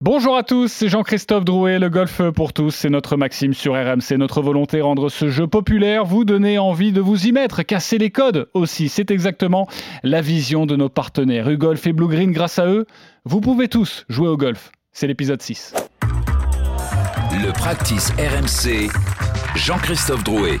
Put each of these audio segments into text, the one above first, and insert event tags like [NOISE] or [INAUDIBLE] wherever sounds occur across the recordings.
Bonjour à tous, c'est Jean-Christophe Drouet, le golf pour tous, c'est notre maxime sur RMC, notre volonté rendre ce jeu populaire, vous donner envie de vous y mettre, casser les codes aussi, c'est exactement la vision de nos partenaires U-Golf et Blue Green, grâce à eux, vous pouvez tous jouer au golf, c'est l'épisode 6. Le practice RMC, Jean-Christophe Drouet.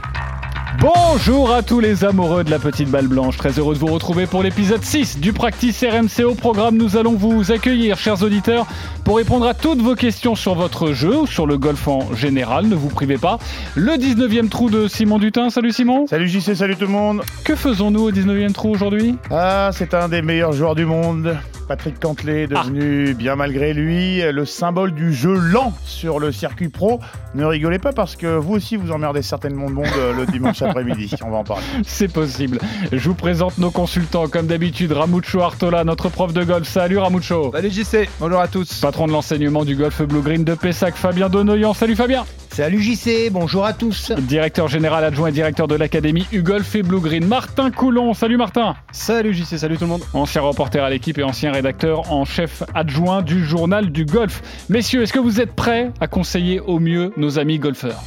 Bonjour à tous les amoureux de la petite balle blanche, très heureux de vous retrouver pour l'épisode 6 du Practice RMC. Au programme, nous allons vous accueillir, chers auditeurs, pour répondre à toutes vos questions sur votre jeu ou sur le golf en général, ne vous privez pas. Le 19e trou de Simon Dutin, salut Simon. Salut JC, salut tout le monde. Que faisons-nous au 19e trou aujourd'hui? Ah, c'est un des meilleurs joueurs du monde. Patrick Cantley, devenu Ah. bien malgré lui le symbole du jeu lent sur le circuit pro. Ne rigolez pas parce que vous aussi vous emmerdez certainement le monde euh, le dimanche [LAUGHS] après-midi. On va en parler. C'est possible. Je vous présente nos consultants, comme d'habitude, Ramucho Artola, notre prof de golf. Salut Ramucho. Salut JC, bonjour à tous. Patron de l'enseignement du golf Blue Green de Pessac, Fabien Donoyan. Salut Fabien. Salut JC, bonjour à tous. Directeur général adjoint et directeur de l'académie U-Golf et Blue Green, Martin Coulon. Salut Martin. Salut JC, salut tout le monde. Ancien reporter à l'équipe et ancien rédacteur en chef adjoint du journal du golf. Messieurs, est-ce que vous êtes prêts à conseiller au mieux nos amis golfeurs?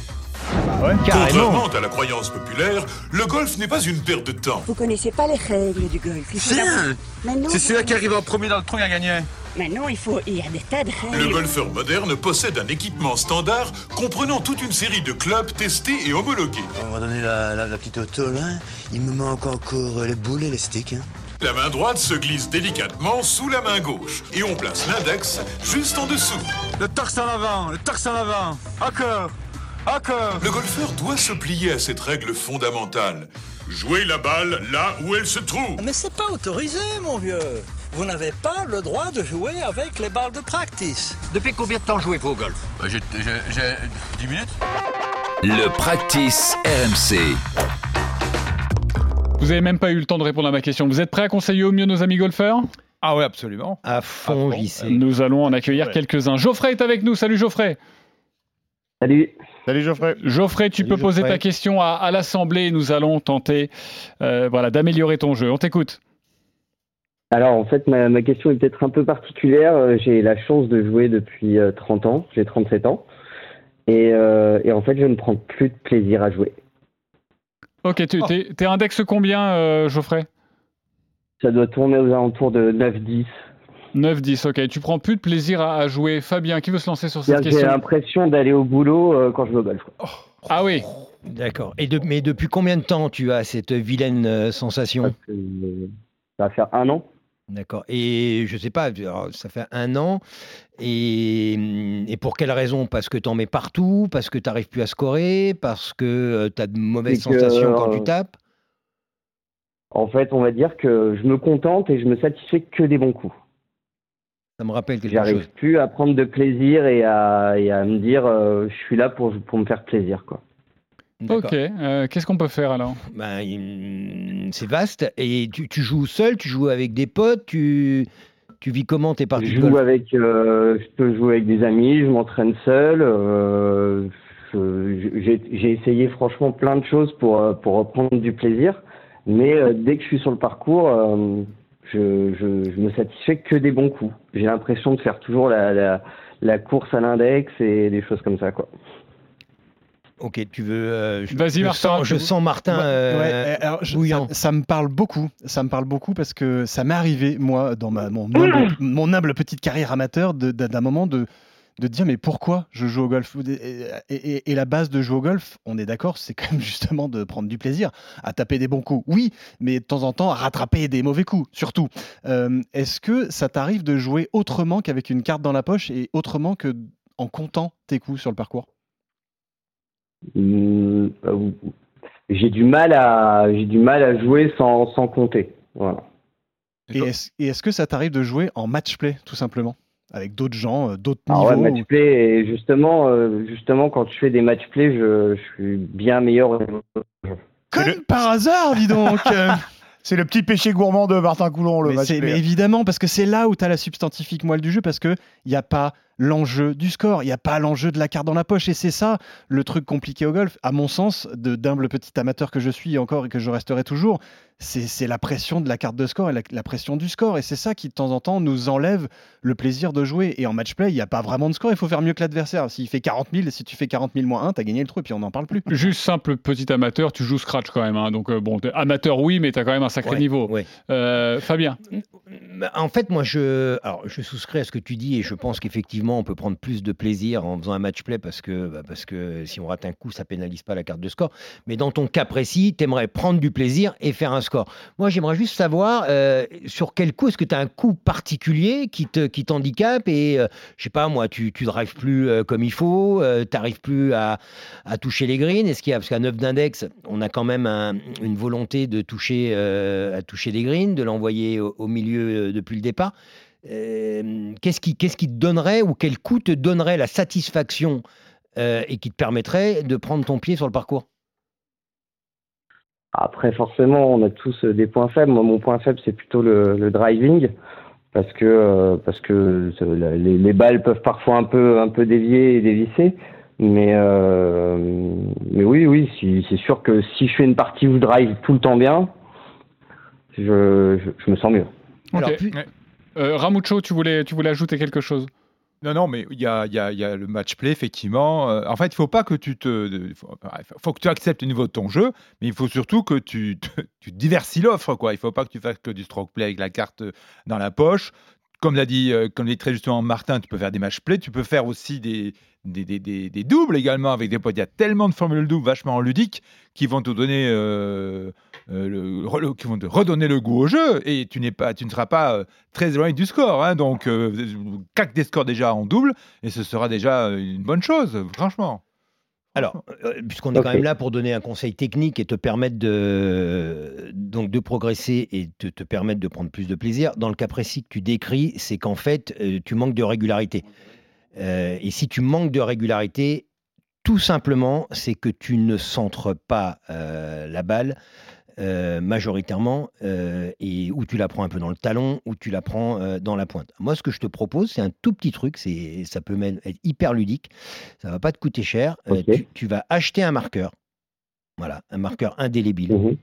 Contrairement à la croyance populaire, le golf n'est pas une perte de temps. Vous connaissez pas les règles du golf. C'est celui qui arrive en premier dans le trou qui a gagné. mais non, il faut. Il y a des tas de Le règles. golfeur moderne possède un équipement standard comprenant toute une série de clubs testés et homologués. On va donner la, la- la petite auto là. Il me manque encore les boules et les sticks. hein. La main droite se glisse délicatement sous la main gauche et on place l'index juste en dessous. Le torse en avant, le torse en avant. Encore, Le golfeur doit se plier à cette règle fondamentale. Jouer la balle là où elle se trouve. Mais c'est pas autorisé, mon vieux. Vous n'avez pas le droit de jouer avec les balles de practice. Depuis combien de temps jouez-vous au golf? J'ai 10 minutes. Le practice RMC. Vous avez même pas eu le temps de répondre à ma question. Vous êtes prêts à conseiller au mieux nos amis golfeurs? Ah ouais, absolument. À fond JC. Nous allons en accueillir Ouais. quelques-uns. Geoffrey est avec nous. Salut Geoffrey. Salut. Salut Geoffrey. Geoffrey, tu Salut, peux poser Geoffrey. ta question à, à l'Assemblée et nous allons tenter euh, voilà, d'améliorer ton jeu. On t'écoute. Alors en fait, ma, ma question est peut-être un peu particulière. Euh, J'ai la chance de jouer depuis euh, 30 ans. J'ai 37 ans. Et, euh, et en fait, je ne prends plus de plaisir à jouer. Ok, tu t'es, t'es index combien, euh, Geoffrey? Ça doit tourner aux alentours de 9-10. 9-10, ok. Tu prends plus de plaisir à, à jouer. Fabien, qui veut se lancer sur cette J'ai question l'impression d'aller au boulot euh, quand je joue au golf. Ah oui, D'accord. Et de- mais depuis combien de temps tu as cette vilaine euh, sensation Parce que, euh, ça va faire un an. D'accord. Et je sais pas, alors, ça fait un an. Et, et pour quelle raison? Parce que tu en mets partout? Parce que tu n'arrives plus à scorer? Parce que tu as de mauvaises que, sensations quand euh, tu tapes? En fait, on va dire que je me contente et je me satisfais que des bons coups. Ça me rappelle quelque J'arrive chose. plus à prendre de plaisir et à, et à me dire euh, je suis là pour, pour me faire plaisir. Quoi. D'accord. ok. Euh, qu'est-ce qu'on peut faire alors? Ben, il- c'est vaste. Et tu, tu joues seul, tu joues avec des potes, tu, tu vis comment tes parties Je de joue golf avec, euh, je peux jouer avec des amis, je m'entraîne seul. euh, je- J'ai j'ai essayé franchement plein de choses pour, euh, pour reprendre du plaisir, mais euh, dès que je suis sur le parcours, euh, je, je, je me satisfais que des bons coups. J'ai l'impression de faire toujours la, la, la course à l'index et des choses comme ça. Quoi. Ok, tu veux. euh, je- Vas-y, Martin, Sens, je sens Martin. Ouais, euh, ouais, alors, je- bouillant. ça, ça me parle beaucoup. Ça me parle beaucoup parce que ça m'est arrivé, moi, dans ma, mon, humble, mon humble petite carrière amateur, de- d'un moment de, de dire mais pourquoi je joue au golf? Et, et- et- et la base de jouer au golf, on est d'accord, c'est quand même [LAUGHS] justement de prendre du plaisir, à taper des bons coups, oui, mais de temps en temps à rattraper des mauvais coups, surtout. Euh, Est-ce que ça t'arrive de jouer autrement qu'avec une carte dans la poche et autrement que en comptant tes coups sur le parcours? Euh, j'ai du mal à j'ai du mal à jouer sans, sans compter. Voilà. Et est-ce et est-ce que ça t'arrive de jouer en match play, tout simplement? Avec d'autres gens, euh, d'autres ouais, niveaux match play, et justement, euh, justement, quand tu fais des match play, je, je suis bien meilleur. Comme par hasard, dis donc [LAUGHS] C'est le petit péché gourmand de Martin Coulon, le mais, match c'est- play. mais évidemment, parce que c'est là où tu as la substantifique moelle du jeu, parce qu'il n'y a pas l'enjeu du score, il n'y a pas l'enjeu de la carte dans la poche. Et c'est ça le truc compliqué au golf, à mon sens, de d'humble petit amateur que je suis encore et que je resterai toujours. C'est la pression de la carte de score et la, la pression du score. Et c'est ça qui, de temps en temps, nous enlève le plaisir de jouer. Et en match play, il n'y a pas vraiment de score, il faut faire mieux que l'adversaire. S'il fait 40 000, si tu fais 40 000 moins 1, tu as gagné le trou et puis on n'en parle plus. Juste simple petit amateur, tu joues scratch quand même. hein. donc euh, bon, amateur oui, mais tu as quand même un sacré Ouais, niveau. ouais. Euh, Fabien En fait, moi, je, alors, je souscris à ce que tu dis et je pense qu'effectivement, on peut prendre plus de plaisir en faisant un match play parce que, bah, parce que si on rate un coup, ça pénalise pas la carte de score. Mais dans ton cas précis, tu aimerais prendre du plaisir et faire un score. Moi, j'aimerais juste savoir euh, sur quel coup, est-ce que tu as un coup particulier qui te qui t'handicape et, euh, je sais pas, moi, tu ne drives plus euh, comme il faut, tu n'arrives plus à, à toucher les greens. Est-ce qu'il y a, parce qu'à 9 d'index, on a quand même un- une volonté de toucher, euh, à toucher des greens, de l'envoyer au, au milieu depuis le départ. Euh, qu'est-ce qui, qu'est-ce qui te donnerait ou quel coup te donnerait la satisfaction euh, et qui te permettrait de prendre ton pied sur le parcours? Après, forcément, on a tous euh, des points faibles. Moi, mon point faible, c'est plutôt le, driving. Parce que, parce que les, les balles peuvent parfois un peu, un peu dévier et dévisser. Mais, mais oui, oui, si- c'est sûr que si je fais une partie où je drive tout le temps bien, je, je me sens mieux. Puis- Euh, Ramucho, tu voulais, tu voulais ajouter quelque chose? Non, non, mais il y a, y a- y a le match play, effectivement. Euh, en fait, il faut pas que tu te. Faut, faut que tu acceptes le niveau de ton jeu, mais il faut surtout que tu, te- tu diversifies l'offre. quoi. Il faut pas que tu fasses que du stroke play avec la carte dans la poche. Comme l'a dit, euh, comme dit très justement Martin, tu peux faire des match play, tu peux faire aussi des, des, des- des- des doubles également avec des potes. Il y a tellement de formules doubles vachement ludiques qui vont te donner, euh, euh, le, le- qui vont te redonner le goût au jeu et tu n'es pas, tu ne seras pas euh, très éloigné du score. hein. donc, euh, claque des scores déjà en double et ce sera déjà une bonne chose, franchement. Alors, euh, puisqu'on est quand même là pour donner un conseil technique et te permettre de, donc de progresser et te, te permettre de prendre plus de plaisir, dans le cas précis que tu décris, c'est qu'en fait, euh, tu manques de régularité. Euh, et si tu manques de régularité, tout simplement, c'est que tu ne centres pas euh, la balle euh, majoritairement euh, et où tu la prends un peu dans le talon, ou tu la prends euh, dans la pointe. Moi, ce que je te propose, c'est un tout petit truc, c'est ça peut même être hyper ludique, ça va pas te coûter cher. Tu, tu vas acheter un marqueur, voilà, un marqueur indélébile. Mhm.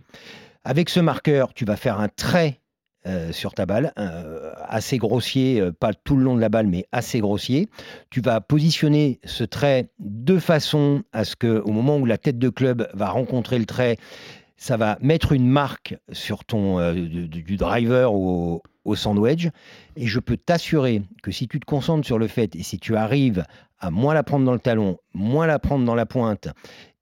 Avec ce marqueur, tu vas faire un trait euh, sur ta balle, euh, assez grossier, euh, pas tout le long de la balle, mais assez grossier. Tu vas positionner ce trait de façon à ce que, au moment où la tête de club va rencontrer le trait, ça va mettre une marque sur ton euh, du, du driver au, au sandwich. Et je peux t'assurer que si tu te concentres sur le fait et si tu arrives à moins la prendre dans le talon, moins la prendre dans la pointe,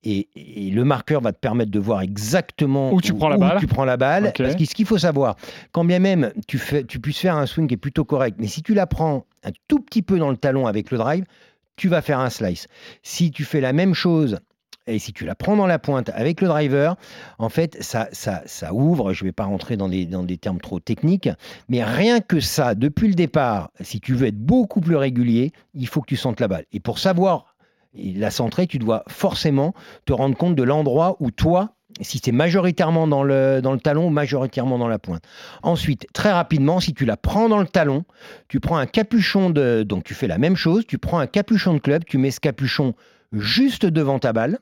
et, et le marqueur va te permettre de voir exactement Où tu prends la balle. tu prends la balle. Parce que ce qu'il faut savoir, quand bien même tu, fais, tu puisses faire un swing qui est plutôt correct, mais si tu la prends un tout petit peu dans le talon avec le drive, tu vas faire un slice. Si tu fais la même chose et si tu la prends dans la pointe avec le driver, en fait, ça, ça, ça ouvre. Je ne vais pas rentrer dans des, dans des termes trop techniques, mais rien que ça, depuis le départ, si tu veux être beaucoup plus régulier, il faut que tu sentes la balle. Et pour savoir la centrer, tu dois forcément te rendre compte de l'endroit où toi, si c'est majoritairement dans le, dans le talon ou majoritairement dans la pointe. Ensuite, très rapidement, si tu la prends dans le talon, tu prends un capuchon de... Donc tu fais la même chose, tu prends un capuchon de club, tu mets ce capuchon juste devant ta balle,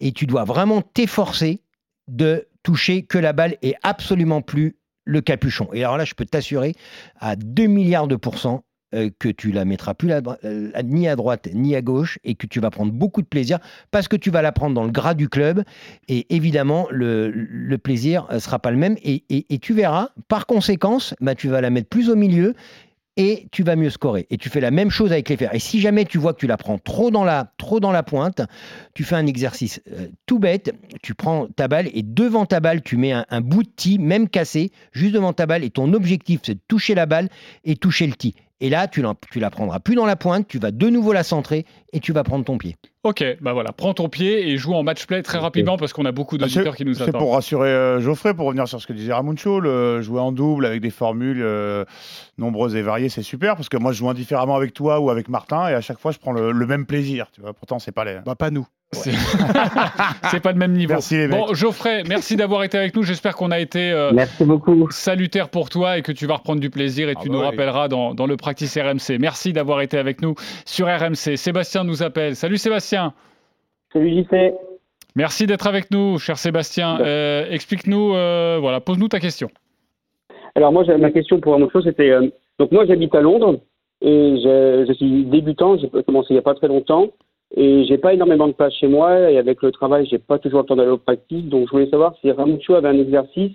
et tu dois vraiment t'efforcer de toucher que la balle et absolument plus le capuchon. Et alors là, je peux t'assurer à 2 milliards de pourcents euh, que tu la mettras plus euh, ni à droite ni à gauche et que tu vas prendre beaucoup de plaisir parce que tu vas la prendre dans le gras du club et évidemment le, plaisir ne sera pas le même et tu verras par conséquence bah, tu vas la mettre plus au milieu et tu vas mieux scorer. Et tu fais la même chose avec les fers. Et si jamais tu vois que tu la prends trop dans la, trop dans la pointe, tu fais un exercice euh, tout bête. Tu prends ta balle et devant ta balle, tu mets un, un bout de tee, même cassé, juste devant ta balle. Et ton objectif, c'est de toucher la balle et toucher le tee. Et là, tu, la prendras plus dans la pointe, tu vas de nouveau la centrer et tu vas prendre ton pied. Ok, bah voilà, prends ton pied et joue en match play très rapidement parce qu'on a beaucoup Ah, d'auditeurs c'est- qui nous C'est attendent. pour rassurer euh, Geoffrey, pour revenir sur ce que disait Ramuncho, le jouer en double avec des formules euh, nombreuses et variées, c'est super parce que moi je joue indifféremment avec toi ou avec Martin et à chaque fois je prends le, le même plaisir. Tu vois, pourtant c'est pas les. Bah, pas nous. C'est [LAUGHS] c'est pas le même niveau. Merci, les mecs. Bon, Geoffrey, merci d'avoir été avec nous. J'espère qu'on a été euh, Merci beaucoup. salutaire pour toi et que tu vas reprendre du plaisir et Ah tu bah nous oui. rappelleras dans, dans le practice RMC. Merci d'avoir été avec nous sur RMC. Sébastien nous appelle. Salut Sébastien. Salut JC. Merci d'être avec nous, cher Sébastien. Euh, Explique-nous, euh, voilà, pose-nous ta question. Alors moi, ma question pour un autre chose, c'était euh, donc moi j'habite à Londres et je, je suis débutant, j'ai commencé il n'y a pas très longtemps et j'ai pas énormément de place chez moi et avec le travail, j'ai pas toujours le temps d'aller au practice. Donc je voulais savoir si Ramucho avait un exercice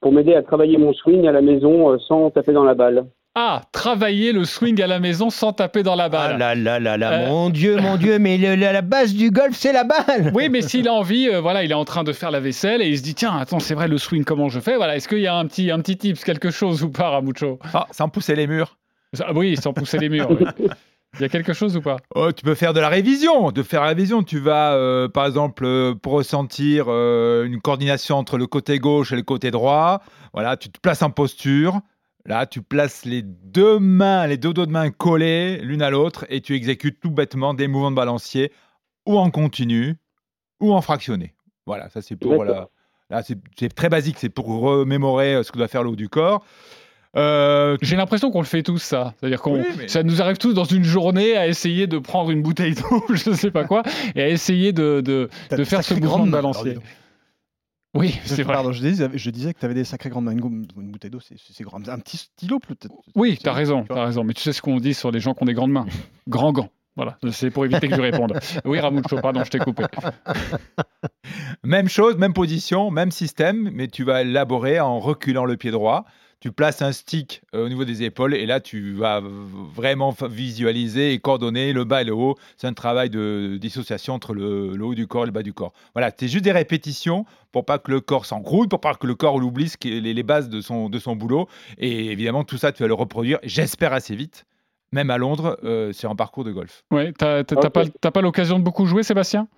pour m'aider à travailler mon swing à la maison euh, sans taper dans la balle. Ah, travailler le swing à la maison sans taper dans la balle. Ah là là là là, Euh, mon Dieu, mon Dieu, mais le- la, la base du golf, c'est la balle. Oui, mais s'il a envie, euh, voilà, il est en train de faire la vaisselle et il se dit tiens, attends, c'est vrai le swing, comment je fais? Voilà, est-ce qu'il y a un petit, un petit tips, quelque chose ou pas, Ramucho Ah, sans pousser les murs. Ah Oui, sans pousser les murs. oui. [LAUGHS] Il y a quelque chose ou pas? Oh, tu peux faire de la révision. De faire la révision, tu vas, euh, par exemple, euh, pour ressentir euh, une coordination entre le côté gauche et le côté droit. Voilà, tu te places en posture. Là, tu places les deux mains, les deux dos de main collés l'une à l'autre et tu exécutes tout bêtement des mouvements de balancier ou en continu ou en fractionné. Voilà, ça c'est pour la. Là, c'est très basique, c'est pour remémorer ce que doit faire le haut du corps. Euh, J'ai l'impression qu'on le fait tous, ça. C'est-à-dire qu'on, Oui, mais- ça nous arrive tous dans une journée à essayer de prendre une bouteille d'eau, [LAUGHS] je ne sais pas quoi, et à essayer de, de, de faire ce mouvement de balancier. Oui, c'est vrai. Pardon, je disais, je disais que tu avais des sacrées grandes mains. Une, bouteille d'eau, c'est c'est grand. Un petit stylo, peut-être. Oui, tu as raison, as raison. Mais tu sais ce qu'on dit sur les gens qui ont des grandes mains. Grands gants. Voilà, c'est pour éviter que je réponde. [LAUGHS] Oui, Ramucho, pardon, je t'ai coupé. Même chose, même position, même système, mais tu vas élaborer en reculant le pied droit. Tu places un stick euh, au niveau des épaules et là, tu vas vraiment visualiser et coordonner le bas et le haut. C'est un travail de dissociation entre le, le haut du corps et le bas du corps. Voilà, c'est juste des répétitions pour pas que le corps s'engrouille, pour pas que le corps ce est les, les bases de son, de son boulot. Et évidemment, tout ça, tu vas le reproduire, j'espère, assez vite. Même à Londres, euh, c'est en parcours de golf. Ouais, t'as t'as- t'as Ok. pas, t'as pas l'occasion de beaucoup jouer, Sébastien?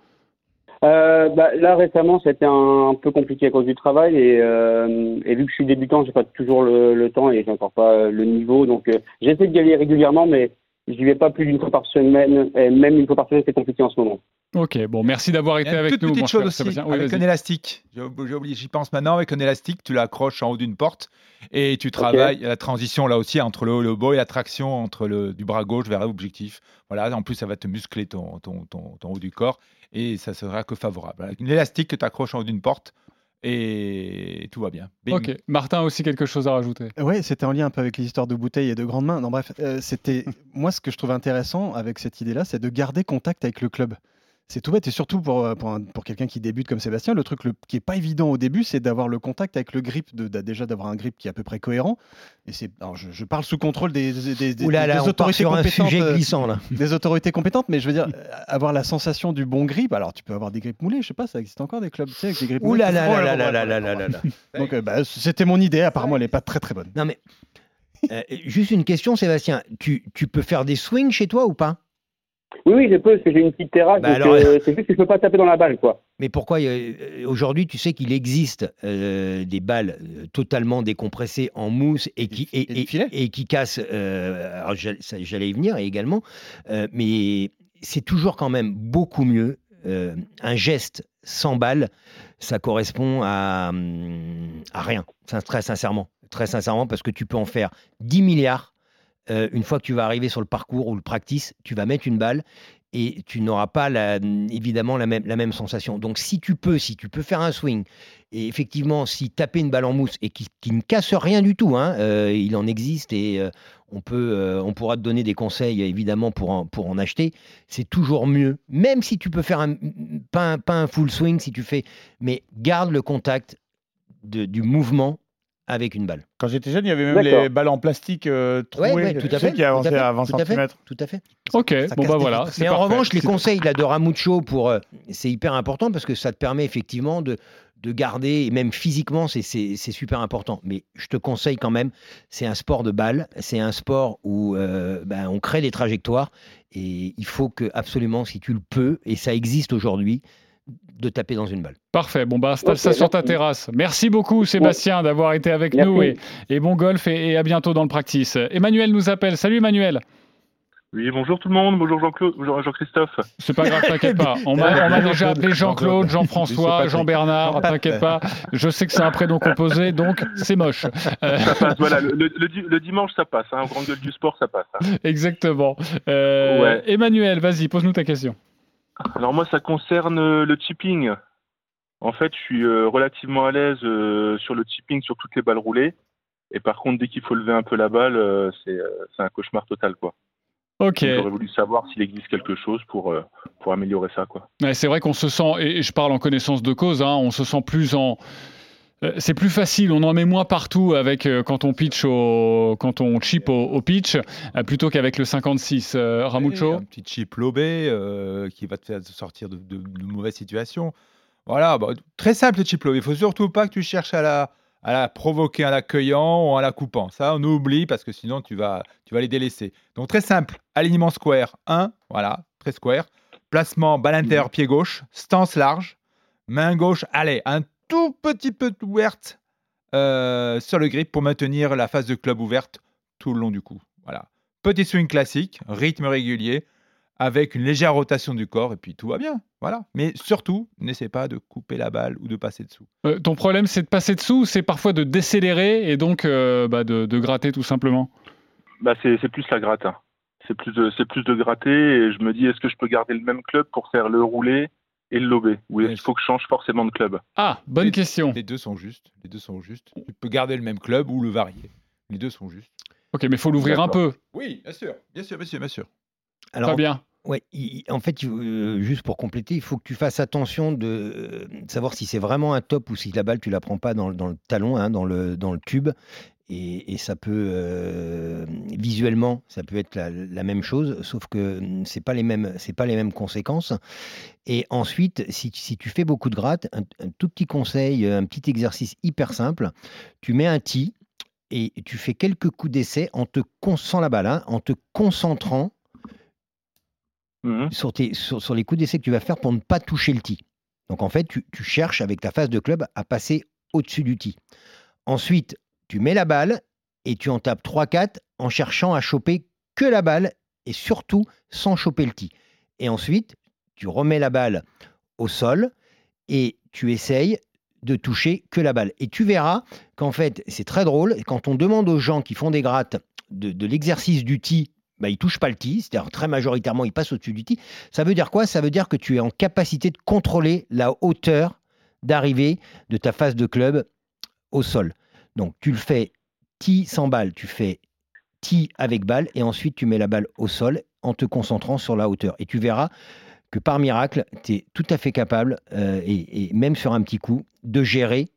Euh, bah, là récemment, c'était un, un peu compliqué à cause du travail et, euh, et vu que je suis débutant, j'ai pas toujours le, temps et j'ai encore pas le niveau, donc euh, j'essaie d'y aller régulièrement, mais j'y vais pas plus d'une fois par semaine. Et même une fois par semaine, c'est compliqué en ce moment. Ok, bon, merci d'avoir été avec toute nous, petite mon chose cher aussi, Sébastien. Oui, avec un élastique. J'ai j'ai oublié, j'y pense maintenant. Avec un élastique, tu l'accroches en haut d'une porte et tu travailles la transition là aussi entre le haut et le bas et la traction entre le du bras gauche vers l'objectif. Voilà, en plus ça va te muscler ton, ton, ton, ton haut du corps et ça sera que favorable. Avec une élastique que tu accroches en haut d'une porte et tout va bien. Bing. Ok, Martin a aussi quelque chose à rajouter. Ouais, c'était en lien un peu avec les histoires de bouteilles et de grandes mains. Non, bref, euh, c'était [LAUGHS] moi ce que je trouve intéressant avec cette idée-là, c'est de garder contact avec le club. C'est tout bête et surtout pour, euh, pour, un- pour quelqu'un qui débute comme Sébastien, le truc le- qui est pas évident au début, c'est d'avoir le contact avec le grip, de, déjà d'avoir un grip qui est à peu près cohérent. Et c'est, je, je parle sous contrôle des, des, des- des- Ouh là là, des on part autorités compétentes, euh, glissant là. des autorités compétentes, mais je veux dire, euh, avoir la sensation du bon grip. Alors, tu peux avoir des grips moulés, je sais pas, ça existe encore des clubs, tu sais, avec des grips moulés. Donc, euh, bah, c'était mon idée. Apparemment, elle est pas très très bonne. Non mais euh, juste une question, Sébastien. Tu, tu peux faire des swings chez toi ou pas? Oui, oui, je peux, parce que j'ai une petite terrasse, Bah alors- euh, c'est juste que je peux pas taper dans la balle, quoi. Mais pourquoi euh, Aujourd'hui, tu sais qu'il existe euh, des balles euh, totalement décompressées en mousse et qui, et, et des et- filets? et qui cassent. euh, alors, j'allais y venir également, euh, mais c'est toujours quand même beaucoup mieux. euh, un geste sans balle, ça correspond à, hum, à rien, très sincèrement. Très sincèrement, parce que tu peux en faire 10 milliards. Euh, une fois que tu vas arriver sur le parcours ou le practice, tu vas mettre une balle et tu n'auras pas la- évidemment la même, sensation. Donc si tu peux, si tu peux faire un swing, et effectivement si taper une balle en mousse et qui, ne casse rien du tout, hein, euh, il en existe et euh, on, peut, on pourra te donner des conseils évidemment pour en, acheter, c'est toujours mieux. Même si tu peux faire un, pas, un, pas un full swing, si tu fais, mais garde le contact du mouvement avec une balle. Quand j'étais jeune, il y avait même les balles en plastique euh, trouées, Ouais, ouais, tout tu à sais, fait, qui à avançaient à 20 tout cm. Tout à fait. Ok, Ça bon bah voilà. Mais en parfait. revanche, les conseils là, de Ramucho, pour, euh, c'est hyper important parce que ça te permet effectivement de, de garder, et même physiquement, c'est- c'est c'est super important. Mais je te conseille quand même, c'est un sport de balle, c'est un sport où euh, ben, on crée des trajectoires et il faut que absolument, si tu le peux, et ça existe aujourd'hui, de taper dans une balle. Parfait, bon bah installe ça sur ta terrasse. Merci beaucoup Sébastien d'avoir été avec Merci. nous et, et bon golf et, et à bientôt dans le practice. Emmanuel nous appelle. Salut Emmanuel. Oui, bonjour tout le monde, bonjour Jean-Claude, bonjour Jean-Christophe. C'est pas grave, t'inquiète pas. On m'a déjà appelé Jean-Claude, Jean-François, Jean-Bernard, t'inquiète pas. Je sais que c'est un prénom composé, donc c'est moche. Ça passe, voilà, le, le- le di- le dimanche ça passe, hein, grande gueule du sport ça passe. hein. Exactement. Euh, Ouais. Emmanuel, vas-y, pose-nous ta question. Alors moi ça concerne euh, le chipping. En fait, je suis euh, relativement à l'aise euh, sur le chipping sur toutes les balles roulées. Et par contre, dès qu'il faut lever un peu la balle, c'est un cauchemar total quoi. Ok. J'aurais voulu savoir s'il existe quelque chose pour, pour améliorer ça quoi. Ouais, c'est vrai qu'on se sent, et je parle en connaissance de cause, hein, on se sent plus en. Euh, C'est plus facile, on en met moins partout avec euh, quand on pitch au, quand on chip au, au pitch euh, plutôt qu'avec le 56. Euh, Ramucho Un petit chip lobé qui va te faire sortir de, de- de mauvaises situations. Voilà, bah, très simple le chip lobé. Il faut surtout pas que tu cherches à la, à la provoquer en l'accueillant ou en la coupant. Ça, on oublie parce que sinon tu vas, tu vas les délaisser. Donc très simple, alignement square 1, voilà, très square. Placement balle intérieure, pied gauche, stance large, main gauche, allez, un tout petit peu ouverte euh, sur le grip pour maintenir la phase de club ouverte tout le long du coup. Voilà. Petit swing classique, rythme régulier, avec une légère rotation du corps, et puis tout va bien. Voilà. Mais surtout, n'essaie pas de couper la balle ou de passer dessous. Euh, ton problème, c'est de passer dessous ou c'est parfois de décélérer et donc euh, bah, de, de gratter tout simplement Bah c'est c'est plus la gratte. hein. C'est plus de plus de gratter et je me dis est-ce que je peux garder le même club pour faire le roulé et le lobé ou est-ce qu'il faut que je change forcément de club Ah, bonne question. Les deux sont justes. Les deux sont justes. Tu peux garder le même club ou le varier. Les deux sont justes. Ok, mais il faut l'ouvrir un peu. Oui, bien sûr. Bien sûr, bien sûr, bien sûr. Alors, bien. Ouais, il- en fait, euh, juste pour compléter, il faut que tu fasses attention de, euh, savoir si c'est vraiment un top ou si la balle, tu la prends pas dans, le- dans le talon, hein, dans, le, dans le tube. Et, et ça peut, euh, visuellement, ça peut être la, la même chose, sauf que hum, c'est pas les mêmes, c'est pas les mêmes conséquences. Et ensuite, si, si tu fais beaucoup de gratte, un, un tout petit conseil, un petit exercice hyper simple, tu mets un tee et tu fais quelques coups d'essai en te con- sans la balle, hein, en te concentrant sur, tes- sur- sur les coups d'essai que tu vas faire pour ne pas toucher le tee. Donc en fait, tu, tu cherches avec ta phase de club à passer au-dessus du tee. Ensuite, tu mets la balle et tu en tapes 3-4 en cherchant à choper que la balle et surtout sans choper le tee. Et ensuite, tu remets la balle au sol et tu essayes de toucher que la balle. Et tu verras qu'en fait, c'est très drôle, quand on demande aux gens qui font des grattes de, l'exercice du tee, bah, ils ne touchent pas le tee, c'est-à-dire très majoritairement, ils passent au-dessus du tee. Ça veut dire quoi? Ça veut dire que tu es en capacité de contrôler la hauteur d'arrivée de ta phase de club au sol. Donc tu le fais tee sans balle, tu fais tee avec balle, et ensuite tu mets la balle au sol en te concentrant sur la hauteur. Et tu verras que par miracle, tu es tout à fait capable, euh, et, même sur un petit coup, de gérer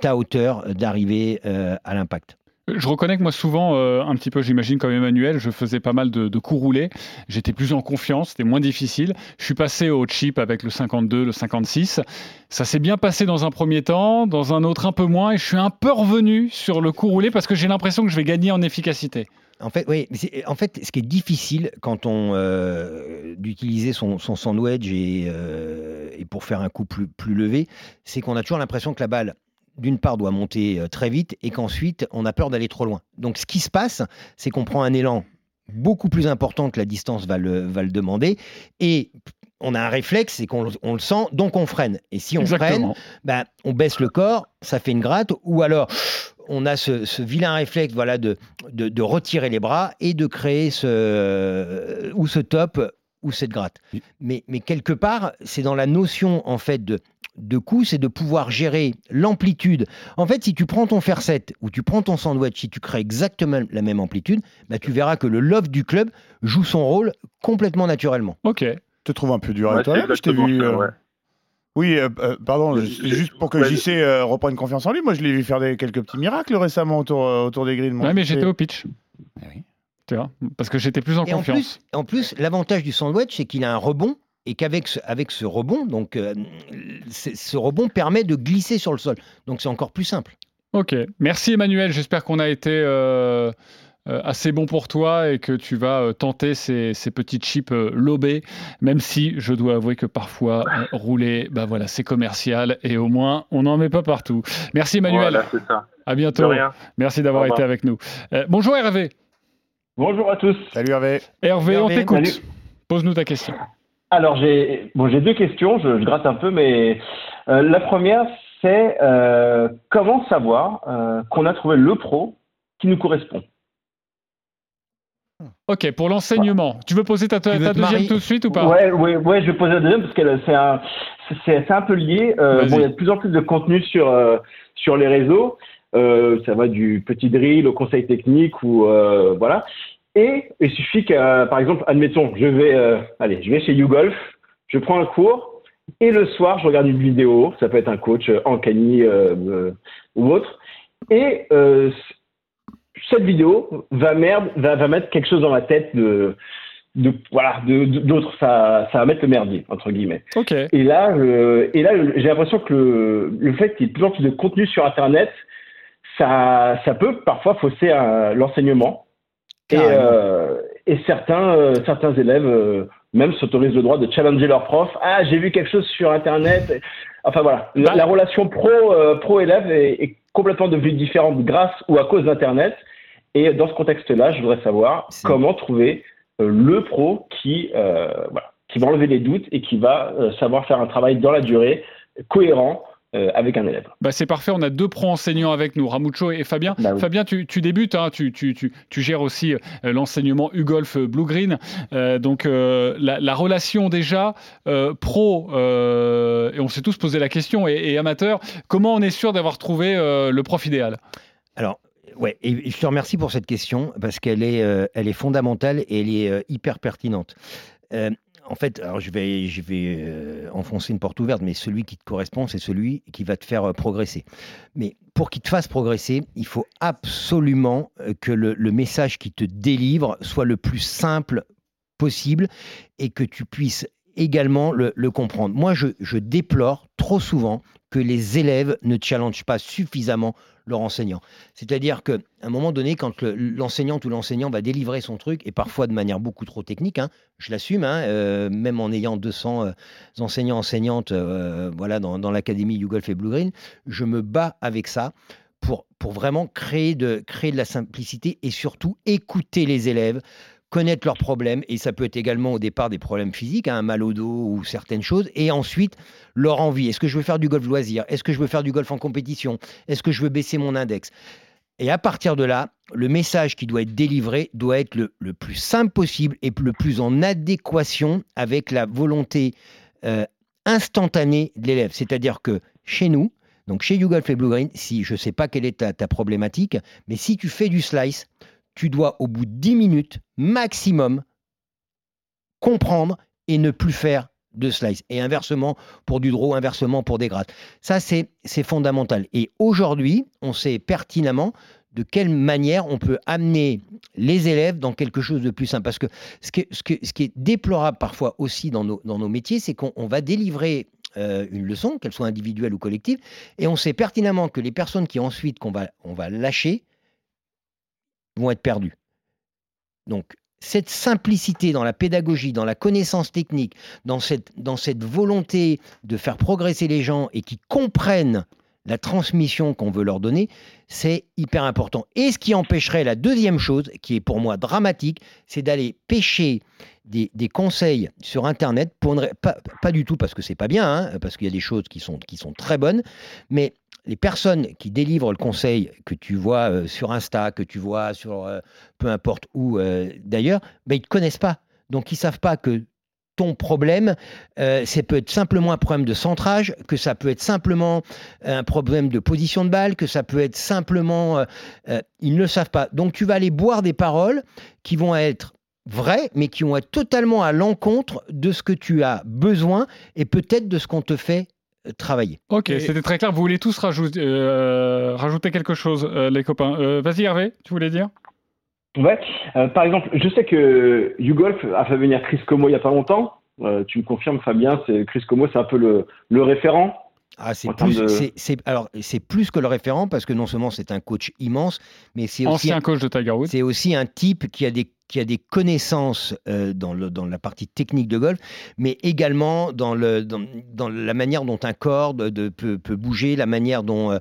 ta hauteur d'arrivée euh, à l'impact. Je reconnais que moi souvent, euh, un petit peu, j'imagine comme Emmanuel, je faisais pas mal de, de coups roulés. J'étais plus en confiance, c'était moins difficile. Je suis passé au chip avec le 52, le 56. Ça s'est bien passé dans un premier temps, dans un autre un peu moins, et je suis un peu revenu sur le coup roulé parce que j'ai l'impression que je vais gagner en efficacité. En fait, oui. En fait, ce qui est difficile quand on euh, d'utiliser son, son sandwich et, euh, et pour faire un coup plus, plus levé, c'est qu'on a toujours l'impression que la balle, d'une part, doit monter euh, très vite et qu'ensuite, on a peur d'aller trop loin. Donc, ce qui se passe, c'est qu'on prend un élan beaucoup plus important que la distance va le, va le demander et on a un réflexe, c'est qu'on le- on le sent, donc on freine. Et si on Exactement. freine, ben, on baisse le corps, ça fait une gratte, ou alors on a ce, ce vilain réflexe voilà, de, de, de retirer les bras et de créer ce, euh, ou ce top ou cette gratte. Mais, mais quelque part, c'est dans la notion en fait de, de coup, c'est de pouvoir gérer l'amplitude. En fait, si tu prends ton fer 7 ou tu prends ton sandwich, si tu crées exactement la même amplitude, bah, tu verras que le loft du club joue son rôle complètement naturellement. Ok. Je te trouve un peu dur Ouais, toi-même. c'est Je t'ai vu. euh, ouais. Oui, euh, euh, pardon, c'est juste pour que ouais, JC euh, reprenne confiance en lui. Moi, je l'ai vu faire des, quelques petits miracles récemment autour, euh, autour des grilles. Ouais, mais j'étais au pitch. Tu vois, parce que j'étais plus en Et en confiance. plus, en plus l'avantage du sandwich, c'est qu'il a un rebond et qu'avec ce, avec ce rebond, donc euh, ce rebond permet de glisser sur le sol. Donc c'est encore plus simple. Ok, merci Emmanuel. J'espère qu'on a été euh, euh, assez bon pour toi et que tu vas euh, tenter ces, ces petits chips euh, lobés, même si je dois avouer que parfois euh, rouler, bah voilà, c'est commercial et au moins on n'en met pas partout. Merci Emmanuel. Voilà, c'est ça. À bientôt. De rien. Merci d'avoir été avec nous. Euh, bonjour Hervé. Bonjour à tous. Salut Hervé. Hervé, on t'écoute. Pose-nous ta question. Alors, j'ai bon, j'ai deux questions, je, je gratte un peu, mais euh, la première, c'est euh, comment savoir euh, qu'on a trouvé le pro qui nous correspond? Ok, pour l'enseignement. Tu veux poser ta, deuxième tout de suite ou pas? Ouais, ouais, ouais, je vais poser la deuxième parce que c'est un, un peu lié. Euh, bon, il y a de plus en plus de contenu sur euh, sur les réseaux. Euh, ça va du petit drill au conseil technique ou euh, voilà. Et il suffit que, par exemple, admettons, je vais, euh, allez, je vais chez YouGolf, je prends un cours et le soir, je regarde une vidéo. Ça peut être un coach euh, euh, ou autre. Et cette vidéo va, merde, va, va mettre quelque chose dans la tête de, de voilà, d'autres. Ça, ça va mettre le merdier entre guillemets. Ok. Et là, et là, j'ai l'impression que le, le fait qu'il y ait de plus en plus de contenu sur Internet, ça, ça peut parfois fausser l'enseignement. Et, euh, et certains, euh, certains élèves euh, même s'autorisent le droit de challenger leur prof. Ah, j'ai vu quelque chose sur Internet. Enfin voilà, la, Bah. la relation pro, euh, pro-élève est, est complètement devenue différente grâce ou à cause d'Internet. Et dans ce contexte-là, je voudrais savoir comment trouver euh, le pro qui, euh, voilà, qui va enlever les doutes et qui va savoir faire un travail dans la durée, cohérent euh, avec un élève. Bah, c'est parfait, on a deux pros enseignants avec nous, Ramucho et Fabien. Bah oui. Fabien, tu, tu débutes, hein, tu, tu, tu, tu gères aussi euh, l'enseignement UGolf Blue Green. Euh, donc euh, la, la relation déjà euh, pro, euh, et on s'est tous posé la question, et, et amateur, comment on est sûr d'avoir trouvé euh, le prof idéal? Alors, ouais, et je te remercie pour cette question parce qu'elle est, euh, elle est fondamentale et elle est euh, hyper pertinente. Euh, en fait, alors je vais, je vais euh, enfoncer une porte ouverte, mais celui qui te correspond, c'est celui qui va te faire euh, progresser. Mais pour qu'il te fasse progresser, il faut absolument euh, que le, le message qui te délivre soit le plus simple possible et que tu puisses également le, le comprendre. Moi, je, déplore trop souvent que les élèves ne challengent pas suffisamment leur enseignant. C'est-à-dire qu'à un moment donné, quand le- l'enseignante ou l'enseignant va délivrer son truc, et parfois de manière beaucoup trop technique, hein, je l'assume, hein, euh, même en ayant 200 euh, enseignants, enseignantes euh, voilà, dans, dans l'académie du Golf et Blue Green, je me bats avec ça pour, pour vraiment créer de, créer de la simplicité et surtout écouter les élèves, connaître leurs problèmes, et ça peut être également au départ des problèmes physiques, hein, un mal au dos ou certaines choses, et ensuite leur envie. Est-ce que je veux faire du golf loisir? Est-ce que je veux faire du golf en compétition? Est-ce que je veux baisser mon index? Et à partir de là, le message qui doit être délivré doit être le, le plus simple possible et le plus en adéquation avec la volonté euh, instantanée de l'élève. C'est-à-dire que chez nous, donc chez YouGolf et Blue Green, si je ne sais pas quelle est ta, ta problématique, mais si tu fais du slice, tu dois au bout de 10 minutes maximum comprendre et ne plus faire de slice. Et inversement pour du draw, inversement pour des grattes. Ça, c'est fondamental. Et aujourd'hui, on sait pertinemment de quelle manière on peut amener les élèves dans quelque chose de plus simple. Parce que ce ce ce qui est déplorable parfois aussi dans nos, dans nos métiers, c'est qu'on on va délivrer euh, une leçon, qu'elle soit individuelle ou collective, et on sait pertinemment que les personnes qui ensuite qu'on va, on va lâcher vont être perdues. Donc, cette simplicité dans la pédagogie, dans la connaissance technique, dans cette, dans cette volonté de faire progresser les gens et qui comprennent la transmission qu'on veut leur donner, c'est hyper important. Et ce qui empêcherait la deuxième chose, qui est pour moi dramatique, c'est d'aller pêcher des, conseils sur Internet, pas, pas du tout parce que c'est pas bien, hein, parce qu'il y a des choses qui sont, qui sont très bonnes, mais les personnes qui délivrent le conseil que tu vois euh, sur Insta, que tu vois sur euh, peu importe où euh, d'ailleurs, ben, ils ne te connaissent pas. Donc ils ne savent pas que ton problème, ça peut être simplement un problème de centrage, que ça peut être simplement un problème de position de balle, que ça peut être simplement... ils ne le savent pas. Donc tu vas aller boire des paroles qui vont être vraies, mais qui vont être totalement à l'encontre de ce que tu as besoin et peut-être de ce qu'on te fait euh, travailler. Ok, c'était très clair. Vous voulez tous rajouter, euh, rajouter quelque chose, euh, les copains Euh, Vas-y Hervé, tu voulais dire? Ouais. Euh, par exemple, je sais que YouGolf a fait venir Chris Como il y a pas longtemps. Euh, tu me confirmes, Fabien, c'est Chris Como, c'est un peu le, le référent. Ah, c'est plus, de- alors c'est plus que le référent parce que non seulement c'est un coach immense, mais c'est aussi un, coach de Tiger Woods. c'est aussi un type qui a des qui a des connaissances euh, dans, la partie technique de golf, mais également dans, la manière dont un corps peut, bouger, la manière dont, euh,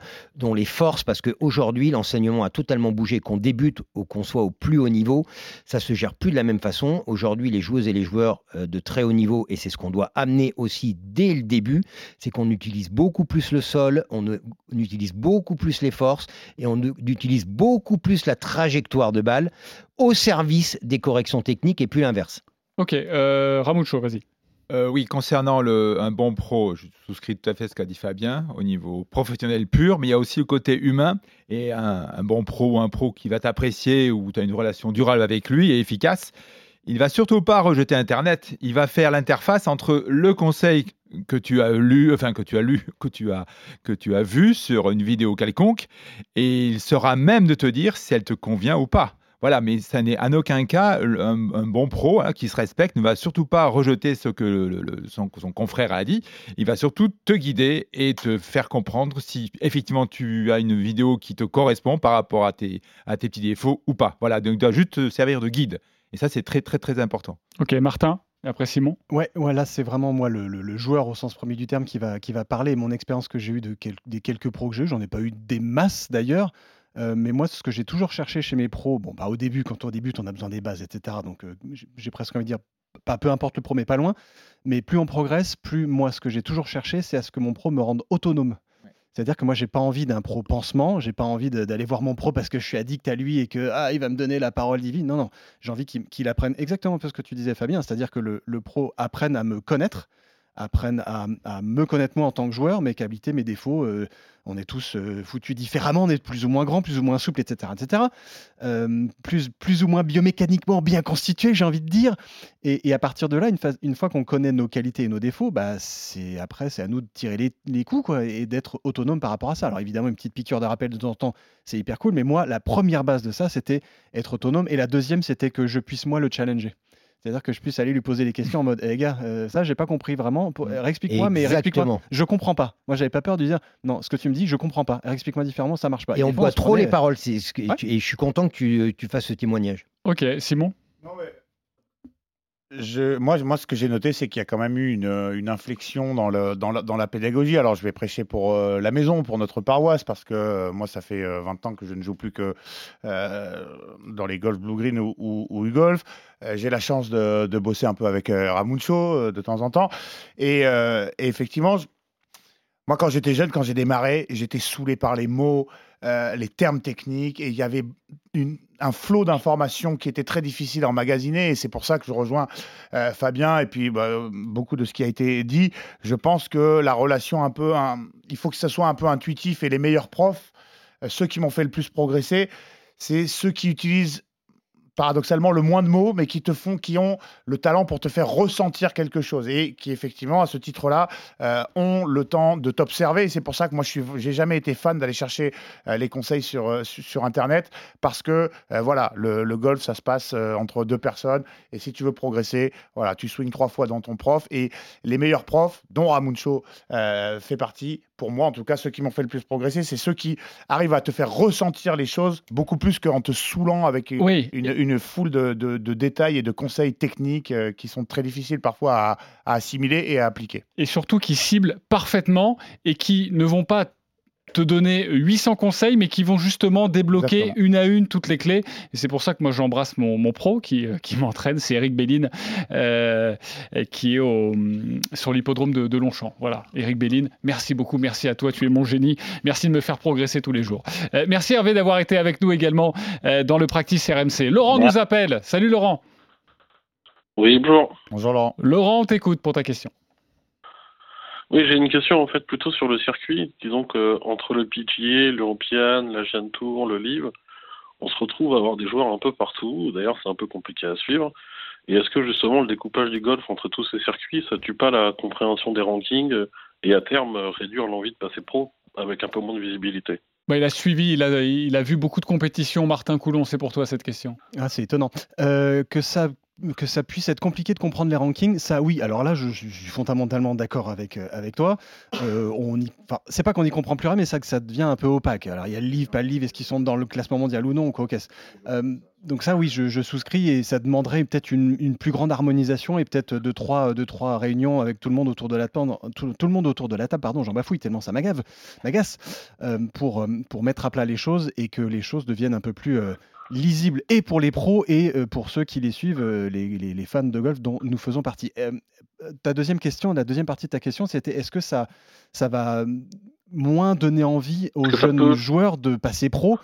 les forces, parce qu'aujourd'hui, l'enseignement a totalement bougé, qu'on débute ou qu'on soit au plus haut niveau, ça se gère plus de la même façon. Aujourd'hui, les joueuses et les joueurs euh, de très haut niveau, et c'est ce qu'on doit amener aussi dès le début, c'est qu'on utilise beaucoup plus le sol, on, on utilise beaucoup plus les forces et on utilise beaucoup plus la trajectoire de balle au service des corrections techniques et plus l'inverse. Ok, euh, Ramucho, vas-y. Euh, oui, concernant le, un bon pro, je souscris tout à fait ce qu'a dit Fabien au niveau professionnel pur, mais il y a aussi le côté humain. Et un, un bon pro ou un pro qui va t'apprécier ou tu as une relation durable avec lui et efficace, il va surtout pas rejeter Internet. Il va faire l'interface entre le conseil que tu as lu, enfin que tu as lu, que tu as, que tu as vu sur une vidéo quelconque, et il sera même de te dire si elle te convient ou pas. Voilà, mais ça n'est en aucun cas un, un bon pro hein, qui se respecte ne va surtout pas rejeter ce que le- le- son, son confrère a dit. Il va surtout te guider et te faire comprendre si effectivement tu as une vidéo qui te correspond par rapport à tes, à tes petits défauts ou pas. Voilà, donc il doit juste te servir de guide. Et ça, c'est très, très, très important. Ok, Martin, et après Simon? Ouais, ouais, là, c'est vraiment moi le, le- le joueur au sens premier du terme qui va, qui va parler. Mon expérience que j'ai eue de quel- des quelques pros que j'ai j'en ai pas eu des masses d'ailleurs. Euh, mais moi, ce que j'ai toujours cherché chez mes pros, bon, bah, au début, quand on débute, on a besoin des bases, etc. Donc, euh, j'ai- presque envie de dire, pas peu importe le pro, mais pas loin. Mais plus on progresse, plus moi, ce que j'ai toujours cherché, c'est à ce que mon pro me rende autonome. C'est-à-dire que moi, j'ai pas envie d'un pro pansement, j'ai pas envie d'aller voir mon pro parce que je suis addict à lui et que ah, il va me donner la parole divine. Non, non, j'ai envie qu'il apprenne exactement ce que tu disais, Fabien, c'est-à-dire que le, le pro apprenne à me connaître, apprenne à, me connaître moi en tant que joueur, mes qualités, mes défauts. euh, on est tous euh, foutus différemment, on est plus ou moins grand, plus ou moins souple, etc., etc. Euh, plus, ou moins biomécaniquement bien constitué, j'ai envie de dire. Et, à partir de là, une, fois qu'on connaît nos qualités et nos défauts, bah, c'est après c'est à nous de tirer les, coups et d'être autonome par rapport à ça. Alors évidemment, une petite piqûre de rappel de temps en temps, c'est hyper cool. Mais moi, la première base de ça, c'était être autonome, et la deuxième, c'était que je puisse moi le challenger. C'est-à-dire que je puisse aller lui poser des questions en mode, eh gars, euh, ça, j'ai pas compris vraiment. Pour- euh, Réexplique-moi, mais réexplique-moi. Je comprends pas. Moi, j'avais pas peur de dire, non, ce que tu me dis, je comprends pas. Réexplique-moi différemment, ça marche pas. Et on voit trop prenait- les paroles. c'est ce que- Et je suis content que tu, tu fasses ce témoignage. Ok, Simon? Moi, moi, ce que j'ai noté, c'est qu'il y a quand même eu une, une inflexion dans, le, dans, la, dans la pédagogie. Alors, je vais prêcher pour euh, la maison, pour notre paroisse, parce que euh, moi, ça fait euh, 20 ans que je ne joue plus que euh, dans les golf blue green ou, ou, golf. J'ai la chance de, de bosser un peu avec Ramuncho de temps en temps. Et, effectivement, moi, quand j'étais jeune, quand j'ai démarré, j'étais saoulé par les mots, euh, les termes techniques, et il y avait un flot d'informations qui était très difficile à emmagasiner, et c'est pour ça que je rejoins euh, Fabien et puis bah, beaucoup de ce qui a été dit. Je pense que la relation un peu, il faut que ça soit un peu intuitif, et les meilleurs profs, euh, ceux qui m'ont fait le plus progresser, c'est ceux qui utilisent paradoxalement le moins de mots, mais qui te font, qui ont le talent pour te faire ressentir quelque chose et qui effectivement à ce titre-là euh, ont le temps de t'observer. C'est pour ça que moi je j'ai jamais été fan d'aller chercher euh, les conseils sur euh, su- sur internet parce que voilà le, golf ça se passe entre deux personnes et si tu veux progresser, voilà tu swings trois fois dans ton prof et les meilleurs profs, dont Ramuncho fait partie. Pour moi, en tout cas, ceux qui m'ont fait le plus progresser, c'est ceux qui arrivent à te faire ressentir les choses beaucoup plus qu'en te saoulant avec une, Oui. une, une foule de, de- de détails et de conseils techniques euh, qui sont très difficiles parfois à, à assimiler et à appliquer. et surtout qui ciblent parfaitement et qui ne vont pas te donner 800 conseils, mais qui vont justement débloquer Exactement. une à une toutes les clés. Et c'est pour ça que moi j'embrasse mon, mon pro qui, euh, qui [LAUGHS] m'entraîne, c'est Eric Belline, euh, qui est au, sur l'hippodrome de, de Longchamp. Voilà, Eric Belline, merci beaucoup, merci à toi, tu es mon génie, merci de me faire progresser tous les jours. Euh, merci Hervé d'avoir été avec nous également euh, dans le Practice RMC. Laurent nous appelle. Salut Laurent. Oui, bonjour. Bonjour Laurent. Laurent, on t'écoute pour ta question. Oui, j'ai une question en fait plutôt sur le circuit. Disons que entre le PGA, l'European, la Jeanne Tour, le Live, on se retrouve à avoir des joueurs un peu partout. D'ailleurs, c'est un peu compliqué à suivre. Et est-ce que justement le découpage du golf entre tous ces circuits, ça tue pas la compréhension des rankings et à terme réduire l'envie de passer pro avec un peu moins de visibilité? Bah, il a suivi, il a, il a vu beaucoup de compétitions. Martin Coulon, c'est pour toi cette question. Ah, c'est étonnant. Euh, que ça que ça puisse être compliqué de comprendre les rankings, ça oui. Alors là, je, suis fondamentalement d'accord avec, euh, avec toi. Euh, on c'est pas qu'on n'y comprend plus rien, mais ça que ça devient un peu opaque. Alors il y a le livre, pas le livre, est-ce qu'ils sont dans le classement mondial ou non, quoi qu'est-ce. Euh, donc ça, oui, je, souscris et ça demanderait peut-être une, plus grande harmonisation et peut-être deux trois, deux, trois réunions avec tout le monde autour de la table, tout, le monde autour de la table, pardon, j'en bafouille tellement ça m'agave, m'agace, euh, pour, pour mettre à plat les choses et que les choses deviennent un peu plus lisibles et pour les pros et euh, pour ceux qui les suivent, euh, les, les- les fans de golf dont nous faisons partie. Euh, ta deuxième question, la deuxième partie de ta question, c'était est-ce que ça, ça va euh, moins donner envie aux jeunes joueurs de passer pro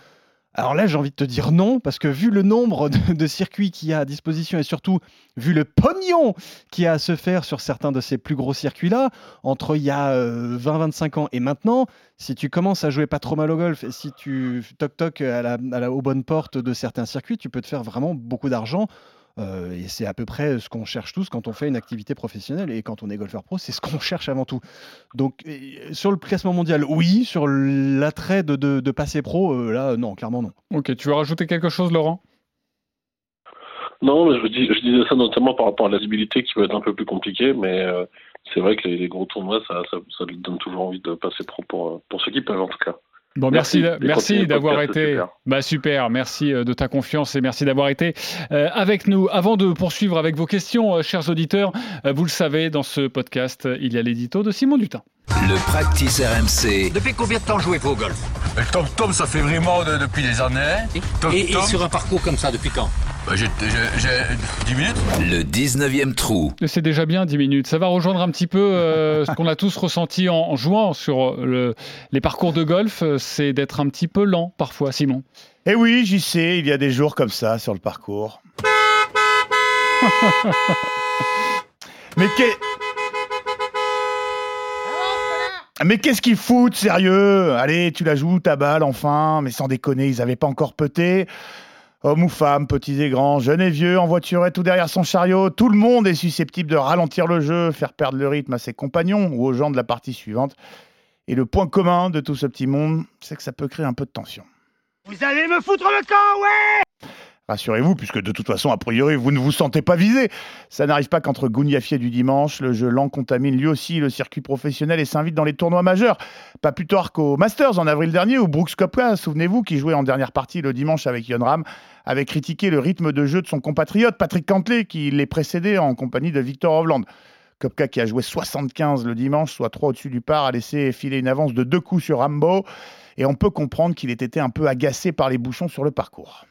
alors là, j'ai envie de te dire non, parce que vu le nombre de, circuits qu'il y a à disposition et surtout vu le pognon qu'il y a à se faire sur certains de ces plus gros circuits-là, entre il y a euh, 20-25 ans et maintenant, si tu commences à jouer pas trop mal au golf et si tu toc-toc à la, à la- aux bonnes portes de certains circuits, tu peux te faire vraiment beaucoup d'argent. Euh, et c'est à peu près ce qu'on cherche tous quand on fait une activité professionnelle et quand on est golfeur pro, c'est ce qu'on [LAUGHS] cherche avant tout. Donc euh, sur le classement mondial, oui. Sur l'attrait de, de, de passer pro, euh, là, non, clairement non. Ok, tu veux rajouter quelque chose, Laurent? Non, mais je, dis, je disais ça notamment par rapport à la visibilité qui va être un peu plus compliquée, mais euh, c'est vrai que les, les gros tournois, ça, ça, ça donne toujours envie de passer pro pour, pour ceux qui peuvent en tout cas. Bon, merci, Merci. D'avoir été. super. Bah super, merci euh, de ta confiance et merci d'avoir été euh, avec nous. Avant de poursuivre avec vos questions, euh, chers auditeurs, euh, vous le savez, dans ce podcast, il y a l'édito de Simon Dutin. Le practice RMC. Depuis combien de temps jouez-vous au golf? Tom Tom, ça fait vraiment de- depuis des années. Tom et, et Tom, sur un parcours comme ça, depuis quand? Bah, j'ai j'ai- j'ai 10 minutes. Le 19e trou. C'est déjà bien 10 minutes. Ça va rejoindre un petit peu euh, [LAUGHS] ce qu'on a tous ressenti en, en jouant sur le- les parcours de golf, euh, c'est d'être un petit peu lent parfois, Simon. Et oui, j'y sais, il y a des jours comme ça sur le parcours. [LAUGHS] Mais qu'est- Mais qu'est-ce qu'ils foutent, sérieux? Allez, tu la joues, ta balle, enfin. Mais sans déconner, ils avaient pas encore peté. Hommes ou femmes, petits et grands, jeunes et vieux, en voiturette ou derrière son chariot, tout le monde est susceptible de ralentir le jeu, faire perdre le rythme à ses compagnons ou aux gens de la partie suivante. Et le point commun de tout ce petit monde, c'est que ça peut créer un peu de tension. Vous allez me foutre le camp, ouais Rassurez-vous, puisque de toute façon, a priori, vous ne vous sentez pas visé. Ça n'arrive pas qu'entre Gouniafier du dimanche, le jeu lent contamine lui aussi le circuit professionnel et s'invite dans les tournois majeurs. Pas plus tard qu'au Masters en avril dernier, où Brooks Koepka, souvenez-vous, qui jouait en dernière partie le dimanche avec Yon Ram, avait critiqué le rythme de jeu de son compatriote Patrick Cantley, qui les précédait en compagnie de Victor Hovland. Kopka, qui a joué 75 le dimanche, soit 3 au-dessus du par, a laissé filer une avance de deux coups sur Rambo. Et on peut comprendre qu'il ait été un peu agacé par les bouchons sur le parcours.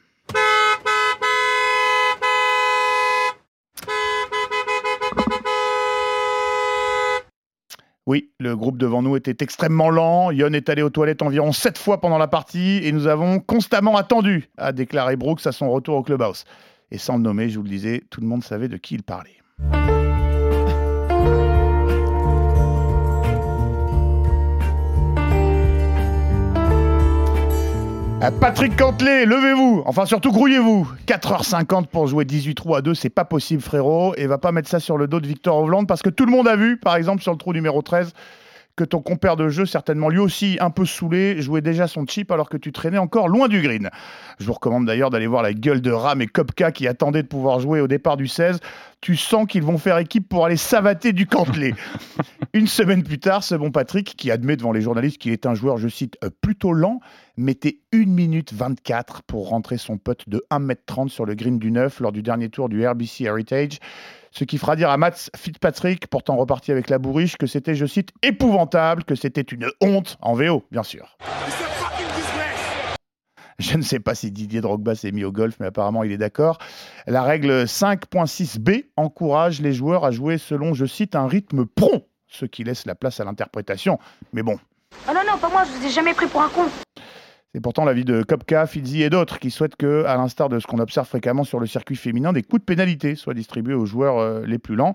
Oui, le groupe devant nous était extrêmement lent. Yon est allé aux toilettes environ 7 fois pendant la partie et nous avons constamment attendu, a déclaré Brooks à son retour au clubhouse. Et sans le nommer, je vous le disais, tout le monde savait de qui il parlait. Patrick Cantley, levez-vous. Enfin surtout grouillez-vous. 4h50 pour jouer 18 trous à 2, c'est pas possible frérot. Et va pas mettre ça sur le dos de Victor Hovland Parce que tout le monde a vu, par exemple sur le trou numéro 13 Que ton compère de jeu, certainement lui aussi un peu saoulé Jouait déjà son chip alors que tu traînais encore loin du green. Je vous recommande d'ailleurs d'aller voir la gueule de Ram et Kopka Qui attendaient de pouvoir jouer au départ du 16 Tu sens qu'ils vont faire équipe pour aller savater du Cantley [LAUGHS] Une semaine plus tard, ce bon Patrick, qui admet devant les journalistes qu'il est un joueur, je cite, euh, plutôt lent, mettait 1 minute 24 pour rentrer son pote de 1m30 sur le green du 9 lors du dernier tour du RBC Heritage. Ce qui fera dire à Mats Fitzpatrick, pourtant reparti avec la bourriche, que c'était, je cite, épouvantable, que c'était une honte, en VO, bien sûr. Je ne sais pas si Didier Drogba s'est mis au golf, mais apparemment il est d'accord. La règle 5.6b encourage les joueurs à jouer selon, je cite, un rythme prompt, ce qui laisse la place à l'interprétation. Mais bon, Oh non, non, pas moi, je vous ai jamais pris pour un con. C'est pourtant l'avis de Kopka, Fizzy et d'autres qui souhaitent que, à l'instar de ce qu'on observe fréquemment sur le circuit féminin, des coups de pénalité soient distribués aux joueurs euh, les plus lents.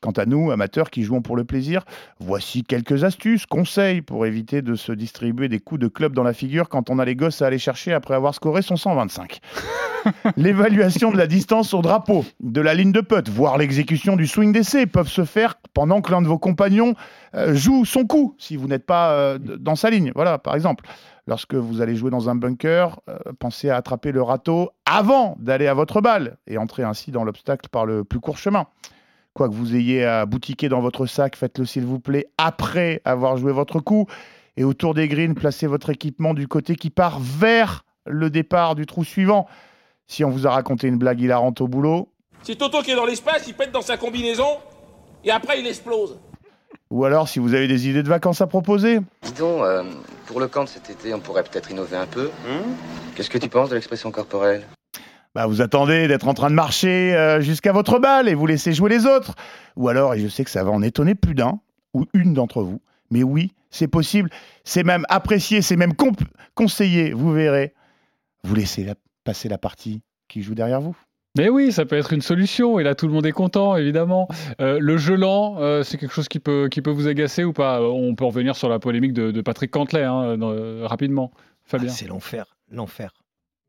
Quant à nous, amateurs qui jouons pour le plaisir, voici quelques astuces, conseils pour éviter de se distribuer des coups de club dans la figure quand on a les gosses à aller chercher après avoir scoré son 125. [LAUGHS] L'évaluation de la distance au drapeau, de la ligne de putt, voire l'exécution du swing d'essai peuvent se faire pendant que l'un de vos compagnons euh, joue son coup, si vous n'êtes pas euh, dans sa ligne. Voilà, par exemple. Lorsque vous allez jouer dans un bunker, euh, pensez à attraper le râteau avant d'aller à votre balle et entrer ainsi dans l'obstacle par le plus court chemin. Quoi que vous ayez à boutiquer dans votre sac, faites-le s'il vous plaît après avoir joué votre coup. Et autour des greens, placez votre équipement du côté qui part vers le départ du trou suivant. Si on vous a raconté une blague hilarante au boulot, C'est Toto qui est dans l'espace, il pète dans sa combinaison et après il explose. ou alors si vous avez des idées de vacances à proposer. Dis donc, euh, pour le camp de cet été, on pourrait peut-être innover un peu. Qu'est-ce que tu penses de l'expression corporelle? Bah, vous attendez d'être en train de marcher euh, jusqu'à votre balle et vous laissez jouer les autres. Ou alors, et je sais que ça va en étonner plus d'un ou une d'entre vous, mais oui, c'est possible, c'est même apprécié, c'est même conseillé, vous verrez. Vous laissez la- passer la partie qui joue derrière vous. Mais oui, ça peut être une solution, et là tout le monde est content, évidemment. Euh, le jeu lent, euh, c'est quelque chose qui peut, qui peut vous agacer ou pas? On peut revenir sur la polémique de, de Patrick Cantelet, hein, dans- euh, rapidement. Fabien. Ah, c'est l'enfer, l'enfer,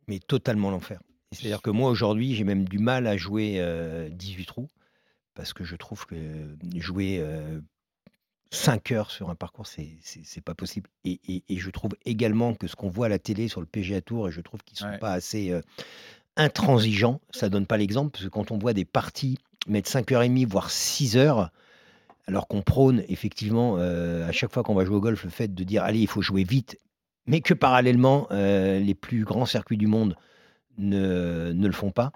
mais totalement l'enfer. C'est-à-dire que moi aujourd'hui, j'ai même du mal à jouer euh, 18 trous parce que je trouve que jouer 5 heures sur un parcours, c'est pas possible. Et, et- et je trouve également que ce qu'on voit à la télé sur le PGA Tour, et je trouve qu'ils sont Ouais. pas assez euh, intransigeants, ça donne pas l'exemple, parce que quand on voit des parties mettre 5h30, voire 6 heures, alors qu'on prône effectivement euh, à chaque fois qu'on va jouer au golf le fait de dire allez, il faut jouer vite, mais que parallèlement, euh, les plus grands circuits du monde ne, ne le font pas.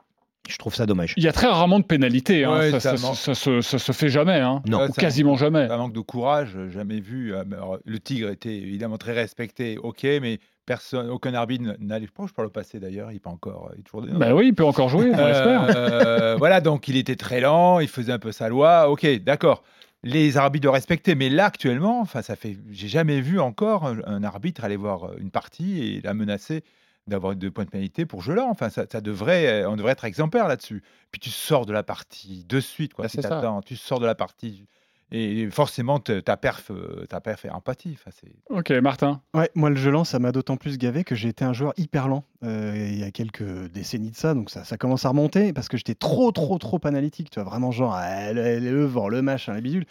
Je trouve ça dommage. Il y a très rarement de pénalités, hein, Ouais, ça, ça ça- manque. ça se, ça se fait jamais, hein, ou ça quasiment manque- jamais. Ça manque de courage, euh, jamais vu. Euh, alors, le Tigre était évidemment très respecté, ok, mais personne, aucun arbitre n'allait. Je pense que par le passé d'ailleurs, il peut encore. Il est toujours dedans. Bah oui, il peut encore jouer, on l'espère. Euh, voilà, donc il était très lent, il faisait un peu sa loi. Ok, d'accord. Les arbitres doivent respecter, mais là actuellement, enfin, ça fait, j'ai jamais vu encore un, un arbitre aller voir euh, une partie et la menacer d'avoir deux points de pénalité pour jeu là. Enfin, ça, ça devrait, euh, on devrait être exemplaire là-dessus. Puis tu sors de la partie de suite, quoi. Bah, si tu sors de la partie et forcément ta perf, euh, ta perf est empathie. Ok, Martin. Ouais, moi le jeu lent, ça m'a d'autant plus gavé que j'ai été un joueur hyper lent euh, il y a quelques décennies de ça, donc ça, ça commence à remonter parce que j'étais trop, trop, trop analytique, tu vois, vraiment genre ah, le, le vent, le machin, les bidules.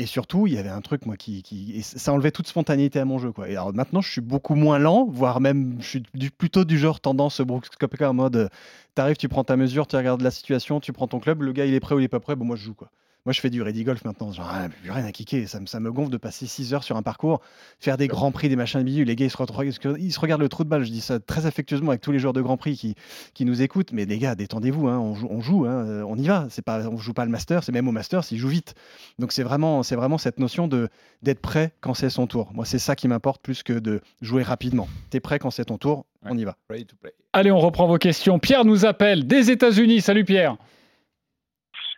Et surtout, il y avait un truc, moi, qui. qui et ça enlevait toute spontanéité à mon jeu, quoi. Et alors maintenant, je suis beaucoup moins lent, voire même, je suis du- plutôt du genre tendance Brooks Koepka en mode euh, t'arrives, tu prends ta mesure, tu regardes la situation, tu prends ton club, le gars il est prêt ou il est pas prêt, bon, moi je joue, quoi. Moi, je fais du ready golf maintenant. Genre, ah, plus rien à kicker. Ça, me- ça me gonfle de passer 6 heures sur un parcours, faire des grands prix, des machins de bidules. Les gars, ils se, re- ils se regardent le trou de balle. Je dis ça très affectueusement avec tous les joueurs de Grand Prix qui, qui nous écoutent. Mais les gars, détendez-vous. hein, on joue, on, joue hein, euh, on y va. C'est pas, on joue pas le Master. C'est même au Master, s'il joue vite. Donc, c'est vraiment, c'est vraiment cette notion de d'être prêt quand c'est son tour. Moi, c'est ça qui m'importe plus que de jouer rapidement. T'es prêt quand c'est ton tour, on y va. ready to play. Allez, on reprend vos questions. Pierre nous appelle des États-Unis. Salut Pierre.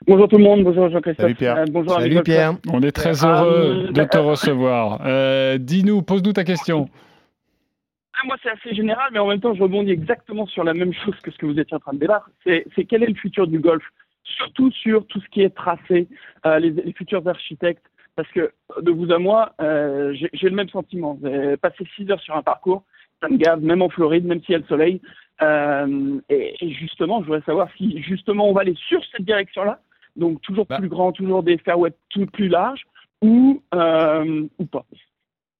Bonjour tout le monde, bonjour Jean-Christophe. Salut Pierre. Euh, bonjour Salut. Pierre. On est très Euh, heureux de te recevoir. Euh, Dis-nous, pose-nous ta question. Ah, Moi, c'est assez général, mais en même temps, je rebondis exactement sur la même chose que ce que vous étiez en train de débattre. C'est quel est le futur du golf? Surtout sur tout ce qui est tracé, euh, les, les futurs architectes. Parce que de vous à moi, euh, j'ai le même sentiment. Passé 6 heures sur un parcours, ça me gave, même en Floride, même s'il y a le soleil. Euh, et, et justement, je voudrais savoir si justement on va aller sur cette direction-là, donc toujours plus grand, toujours des fairways tout plus larges, ou, euh, ou pas.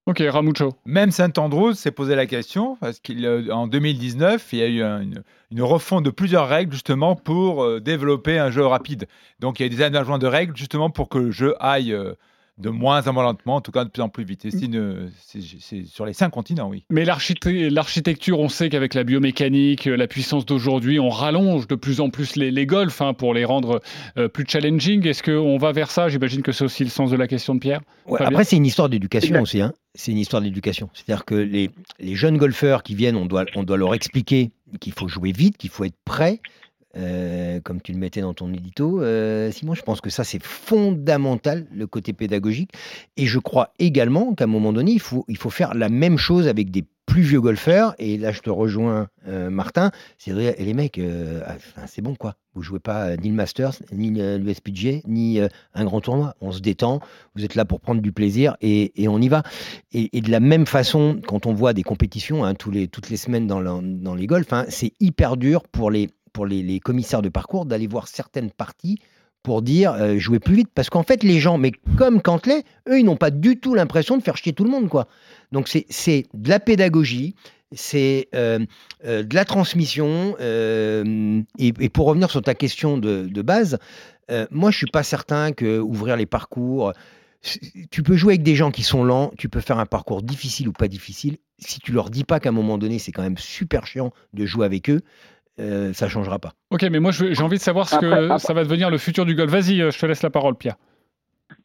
Ok, Ramucho. Même Saint-Andrews s'est posé la question parce qu'en 2019, il y a eu un- une, une refonte de plusieurs règles justement pour euh, développer un jeu rapide. Donc il y a eu des aménagements de règles justement pour que le jeu aille euh, de moins en moins lentement, en tout cas de plus en plus vite. C'est une- c'est c'est sur les cinq continents, oui. Mais l'archite- l'architecture, on sait qu'avec la biomécanique, euh, la puissance d'aujourd'hui, on rallonge de plus en plus les, les golfs hein, pour les rendre euh, plus challenging. Est-ce qu'on va vers ça? J'imagine que c'est aussi le sens de la question de Pierre. Ouais, après, c'est une histoire d'éducation aussi. hein. C'est une histoire d'éducation. C'est-à-dire que les, les jeunes golfeurs qui viennent, on doit, on doit leur expliquer qu'il faut jouer vite, qu'il faut être prêt. Euh, comme tu le mettais dans ton édito, euh, Simon, je pense que ça c'est fondamental le côté pédagogique, et je crois également qu'à un moment donné il faut il faut faire la même chose avec des plus vieux golfeurs, et là je te rejoins, euh, Martin, c'est vrai, et les mecs, ah, c'est bon quoi. Vous jouez pas ni le Masters, ni SPGA, ni un grand tournoi. On se détend, vous êtes là pour prendre du plaisir et, on y va. Et, de la même façon, quand on voit des compétitions hein, toutes les semaines dans les golfs, hein, c'est hyper dur pour les, les, commissaires de parcours d'aller voir certaines parties pour dire euh, jouer plus vite. Parce qu'en fait, les gens, mais comme Cantley, eux, ils n'ont pas du tout l'impression de faire chier tout le monde. quoi. Donc c'est- de la pédagogie, c'est euh, euh, de la transmission. et, pour revenir sur ta question de, de base, moi, je suis pas certain que ouvrir les parcours. Tu peux jouer avec des gens qui sont lents, tu peux faire un parcours difficile ou pas difficile. Si tu leur dis pas qu'à un moment donné, c'est quand même super chiant de jouer avec eux, euh, ça changera pas. Ok, mais moi j'ai envie de savoir ce que Après- ça va devenir le futur du golf. Vas-y, euh, je te laisse la parole, Pierre.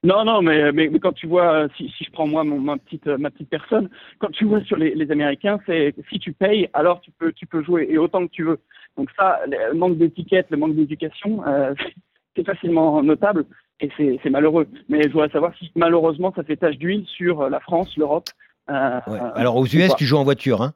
Non, non, mais, mais, mais quand tu vois, euh, si, si je prends moi mon, ma, petite, ma petite personne, quand tu vois sur les, les Américains, c'est si tu payes, alors tu peux, tu peux jouer et autant que tu veux. Donc ça, le manque d'étiquette, le manque d'éducation, euh, [LAUGHS] c'est facilement notable et c'est malheureux. Mais je voudrais savoir si malheureusement ça fait tache d'huile sur la France, l'Europe. euh, Ouais. Alors aux US, tu joues en voiture, hein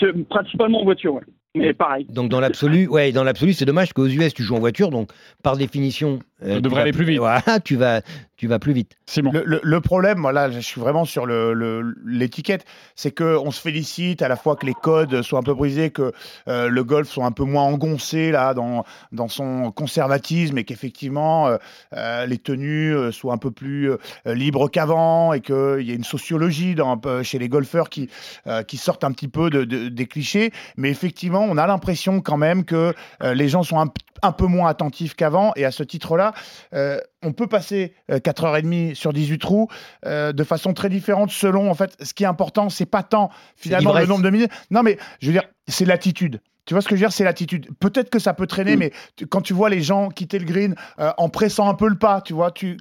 je- principalement en voiture, ouais. Mais pareil. Donc dans l'absolu, ouais, dans l'absolu, c'est dommage qu'aux US tu joues en voiture, donc par définition, euh, tu devrais vas aller plus vite. [LAUGHS] Tu vas, tu vas plus vite. Le, le- le problème, voilà, je suis vraiment sur le- le- l'étiquette, c'est que on se félicite à la fois que les codes soient un peu brisés, que euh, le golf soit un peu moins engoncé là dans, dans son conservatisme et qu'effectivement euh, euh, les tenues soient un peu plus euh, libres qu'avant et qu'il y ait une sociologie dans, peu chez les golfeurs qui, euh, qui sortent un petit peu de, de- des clichés. Mais effectivement, on a l'impression quand même que euh, les gens sont un, p- un peu moins attentifs qu'avant et à ce titre-là, euh, on peut passer euh, 4h30 sur 18 trous euh, de façon très différente selon, en fait, ce qui est important, c'est pas tant finalement le nombre de minutes. Non, mais je veux dire, c'est l'attitude. Tu vois ce que je veux dire? C'est l'attitude. Peut-être que ça peut traîner, mais tu- quand tu vois les gens quitter le green euh, en pressant un peu le pas, tu vois, tu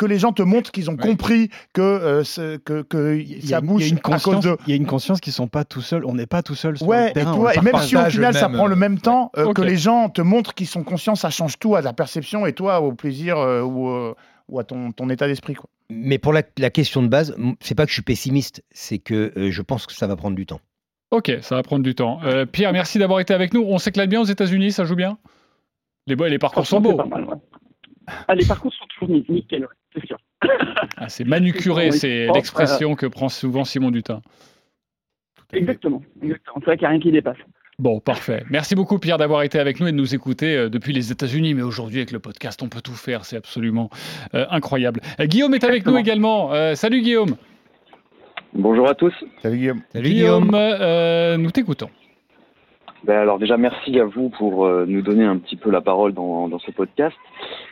que les gens te montrent qu'ils ont compris que, euh, ce- que, que y, a, ça bouge il y a une à cause conscience, de. il y a une conscience qu'ils sont pas tout seuls. On n'est pas tout seul sur Ouais, le et, terrain. le et même si au final ça prend le euh, même temps, euh, que les gens te montrent qu'ils sont conscients, ça change tout à ta perception et toi au plaisir euh, ou, euh, ou à ton, ton état d'esprit. quoi. Mais pour la, la question de base, c'est pas que je suis pessimiste, c'est que euh, je pense que ça va prendre du temps. Ok, ça va prendre du temps. Euh, Pierre, merci d'avoir été avec nous. On s'éclate bien aux États-Unis, ça joue bien? Les, les parcours sont beaux. C'est pas mal, ouais. Ah, les parcours sont toujours nic- nickel, ouais, c'est sûr. Ah, c'est manucuré, c'est l'expression que prend souvent Simon Dutin. Exactement, exactement. C'est vrai qu'il n'y a rien qui dépasse. Bon, parfait. Merci beaucoup Pierre d'avoir été avec nous et de nous écouter euh, depuis les États-Unis. Mais aujourd'hui, avec le podcast, on peut tout faire. C'est absolument euh, incroyable. Euh, Guillaume est avec nous également. Euh, salut Guillaume. Bonjour à tous. Salut Guillaume. Guillaume, euh, nous t'écoutons. Ben alors déjà merci à vous pour euh, nous donner un petit peu la parole dans, dans ce podcast.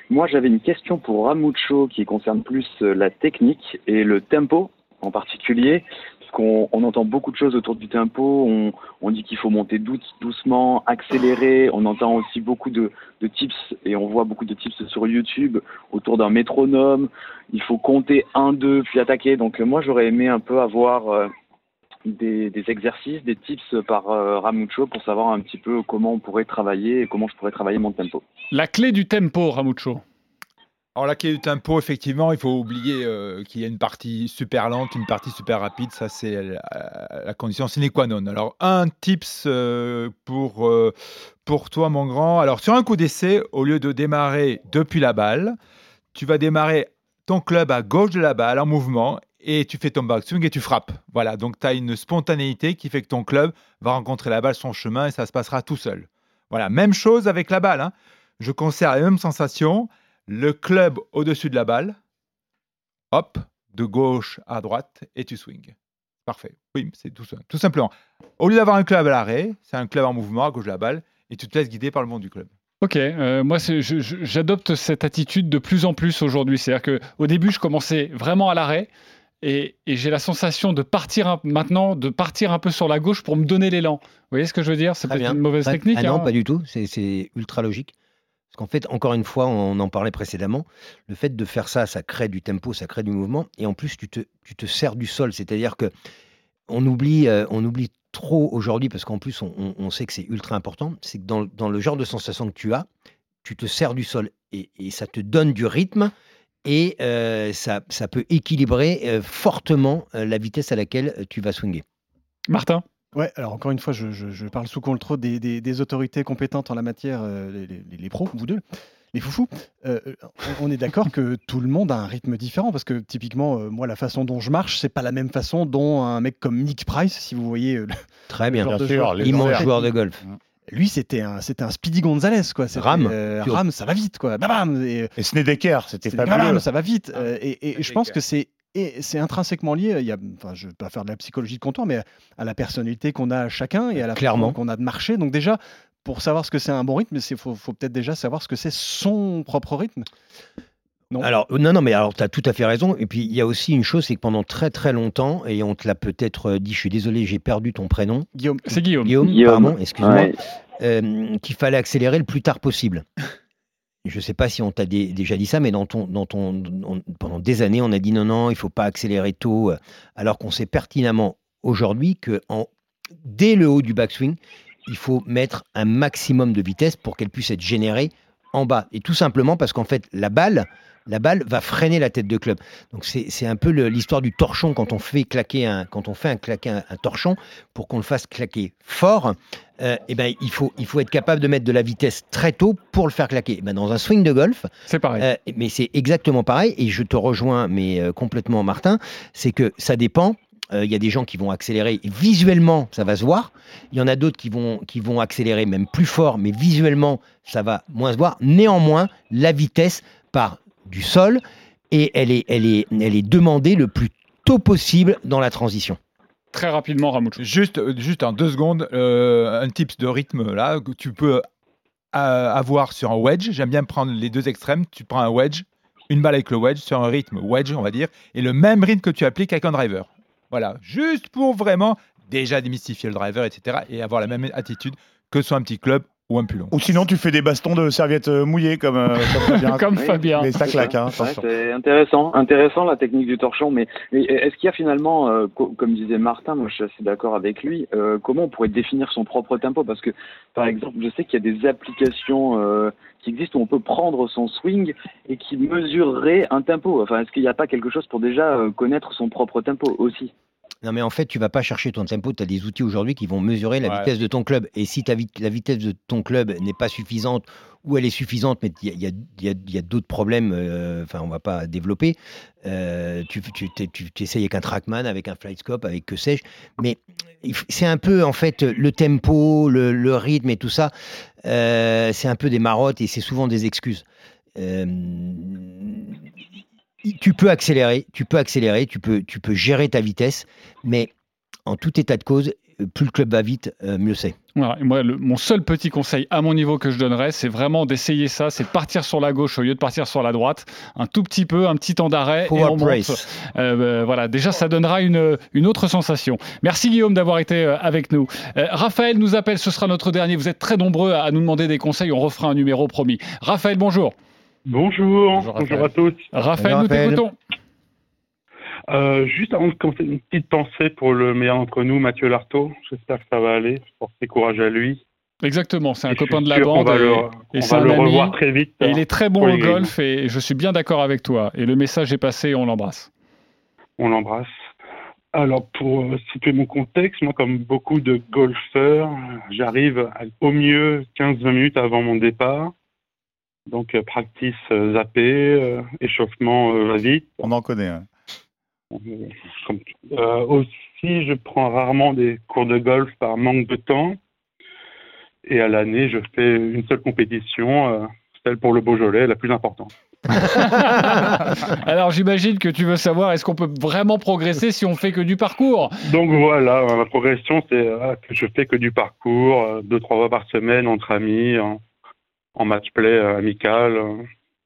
Moi j'avais une question pour Ramucho qui concerne plus euh, la technique et le tempo en particulier. Parce qu'on on entend beaucoup de choses autour du tempo, on, on dit qu'il faut monter dou- doucement, accélérer, on entend aussi beaucoup de, de tips et on voit beaucoup de tips sur YouTube autour d'un métronome, il faut compter 1, 2 puis attaquer. Donc moi j'aurais aimé un peu avoir euh, des, des exercices, des tips par euh, Ramucho pour savoir un petit peu comment on pourrait travailler et comment je pourrais travailler mon tempo. La clé du tempo, Ramucho. Alors la clé du tempo, effectivement, il faut oublier euh, qu'il y a une partie super lente, une partie super rapide. Ça, c'est la, la condition sine qua non. Alors un tips euh, pour, euh, pour toi, mon grand. Alors sur un coup d'essai, au lieu de démarrer depuis la balle, tu vas démarrer ton club à gauche de la balle en mouvement et tu fais ton backswing et tu frappes. Voilà, donc tu as une spontanéité qui fait que ton club va rencontrer la balle son chemin et ça se passera tout seul. Voilà, même chose avec la balle. hein. Je conserve la même sensation. Le club au-dessus de la balle, hop, de gauche à droite et tu swings. Parfait. Oui, c'est tout ça. Tout simplement. Au lieu d'avoir un club à l'arrêt, c'est un club en mouvement à gauche de la balle et tu te laisses guider par le monde du club. Ok, euh, moi j'adopte cette attitude de plus en plus aujourd'hui. C'est-à-dire que au début, je commençais vraiment à l'arrêt et, et j'ai la sensation de partir un- maintenant, de partir un peu sur la gauche pour me donner l'élan. Vous voyez ce que je veux dire? C'est peut-être une mauvaise Pas- technique. Ah non, hein. pas du tout. C'est- C'est ultra logique. Parce qu'en fait, encore une fois, on en parlait précédemment, le fait de faire ça, ça crée du tempo, ça crée du mouvement, et en plus, tu te, tu te sers du sol. C'est-à-dire que on oublie, euh, on oublie trop aujourd'hui, parce qu'en plus, on, on- on sait que c'est ultra important, c'est que dans, dans le genre de sensation que tu as, tu te sers du sol, et, et ça te donne du rythme, et euh, ça, ça peut équilibrer euh, fortement euh, la vitesse à laquelle tu vas swinger. Martin? Ouais, alors encore une fois, je, je- je parle sous contrôle des, des- des autorités compétentes en la matière, euh, les, les- les pros, vous deux, les foufous. Euh, on, est d'accord que [LAUGHS] tout le monde a un rythme différent parce que typiquement, euh, moi, la façon dont je marche, c'est pas la même façon dont un mec comme Nick Price, si vous voyez. euh, le- Très bien, bien sûr, joueur. les immense Très joueur de golf. Lui, c'était un, c'était un Speedy Gonzalez, quoi. Ram, euh. Ram, ça va vite, quoi. Bam, bam, et, Et Snedeker, c'était C'était fabuleux. bam, ça va vite. Euh, et et je pense que c'est et c'est intrinsèquement lié. Il y a, enfin, je ne vais pas faire de la psychologie de comptoir, mais à la personnalité qu'on a chacun et à la Clairement. façon qu'on a de marcher. Donc déjà, pour savoir ce que c'est un bon rythme, il faut, faut peut-être déjà savoir ce que c'est son propre rythme. Non. Alors, non, non, mais alors, tu as tout à fait raison. Et puis, il y a aussi une chose, c'est que pendant très, très longtemps, et on te l'a peut-être euh, dit, je suis désolé, j'ai perdu ton prénom. Guillaume. C'est Guillaume. Guillaume, Guillaume, pardon, excuse-moi. ouais. Euh, qu'il fallait accélérer le plus tard possible. [LAUGHS] Je ne sais pas si on t'a dé- déjà dit ça, mais dans ton, dans ton, on- pendant des années, on a dit non, non, il faut pas accélérer tôt, euh, alors qu'on sait pertinemment aujourd'hui que en, dès le haut du backswing, il faut mettre un maximum de vitesse pour qu'elle puisse être générée en bas. Et tout simplement parce qu'en fait, la balle, la balle va freiner la tête de club. Donc c'est un peu l'histoire du torchon quand on fait claquer un, quand on fait un claquer un, un torchon pour qu'on le fasse claquer fort. euh, eh ben, il, faut, il faut être capable de mettre de la vitesse très tôt pour le faire claquer. Eh ben, dans un swing de golf, c'est pareil. euh, mais c'est exactement pareil. Et je te rejoins, mais euh, complètement, Martin, c'est que ça dépend. Euh, Il y a des gens qui vont accélérer et visuellement, ça va se voir. Il y en a d'autres qui vont, qui vont accélérer même plus fort, mais visuellement, ça va moins se voir. Néanmoins, la vitesse part du sol et elle est, elle est, elle est demandée le plus tôt possible dans la transition. Très rapidement, Ramucho. Juste, euh, juste en deux secondes, euh, un tips de rythme là que tu peux euh, avoir sur un wedge. J'aime bien prendre les deux extrêmes. Tu prends un wedge, une balle avec le wedge sur un rythme wedge, on va dire, et le même rythme que tu appliques avec un driver. Voilà, juste pour vraiment déjà démystifier le driver, etc. et avoir la même attitude que sur un petit club ou un plus long. Ou sinon, tu fais des bastons de serviettes euh, mouillées comme, euh, comme Fabien. [LAUGHS] Comme Fabien. Mais ça claque, hein, c'est intéressant, intéressant la technique du torchon. Mais, mais est-ce qu'il y a finalement, euh, co- comme disait Martin, moi je suis assez d'accord avec lui, euh, comment on pourrait définir son propre tempo? Parce que, par exemple, je sais qu'il y a des applications euh, qui existent où on peut prendre son swing et qui mesureraient un tempo. Enfin, est-ce qu'il n'y a pas quelque chose pour déjà euh, connaître son propre tempo aussi? Non, mais en fait, tu vas pas chercher ton tempo. Tu as des outils aujourd'hui qui vont mesurer la Ouais. vitesse de ton club. Et si ta vit- la vitesse de ton club n'est pas suffisante ou elle est suffisante, mais il y a, d'autres problèmes, euh, enfin, on va pas développer, euh, tu, tu, t'es- tu, tu essayes avec un trackman, avec un flightscope, avec que sais-je. Mais c'est un peu, en fait, le tempo, le, le rythme et tout ça, euh, c'est un peu des marottes et c'est souvent des excuses. Euh, tu peux accélérer, tu peux accélérer, tu peux, tu peux gérer ta vitesse, mais en tout état de cause, plus le club va vite, euh, mieux c'est. Voilà, moi, le- mon seul petit conseil à mon niveau que je donnerais, c'est vraiment d'essayer ça, c'est de partir sur la gauche au lieu de partir sur la droite, un tout petit peu, un petit temps d'arrêt et on monte. brace. Euh, euh, voilà, déjà ça donnera une, une autre sensation. Merci Guillaume d'avoir été avec nous. Euh, Raphaël nous appelle, ce sera notre dernier. Vous êtes très nombreux à nous demander des conseils, on refera un numéro promis. Raphaël, bonjour. Bonjour, Bonjour, à tous. Raphaël, Bonjour, nous t'écoutons. Euh, juste avant de commencer, une petite pensée pour le meilleur d'entre nous, Mathieu Lartaud. J'espère que ça va aller. Portez courage à lui. Exactement, c'est un copain de la bande va et, le- et on va le ami. revoir très vite. Et il est très bon au les golf et je suis bien d'accord avec toi. Et le message est passé, on l'embrasse. On l'embrasse. Alors, pour euh, situer mon contexte, moi, comme beaucoup de golfeurs, j'arrive à- au mieux 15-20 minutes avant mon départ. Donc, euh, practice euh, zappé, euh, échauffement euh, va-vite. On en connaît. hein. Comme- euh, aussi, je prends rarement des cours de golf par manque de temps. Et à l'année, je fais une seule compétition, euh, celle pour le Beaujolais, la plus importante. [LAUGHS] Alors j'imagine que tu veux savoir est-ce qu'on peut vraiment progresser si on fait que du parcours? Donc voilà, ma progression, c'est euh, que je fais que du parcours, euh, deux, trois fois par semaine entre amis, en, en match play euh, amical euh,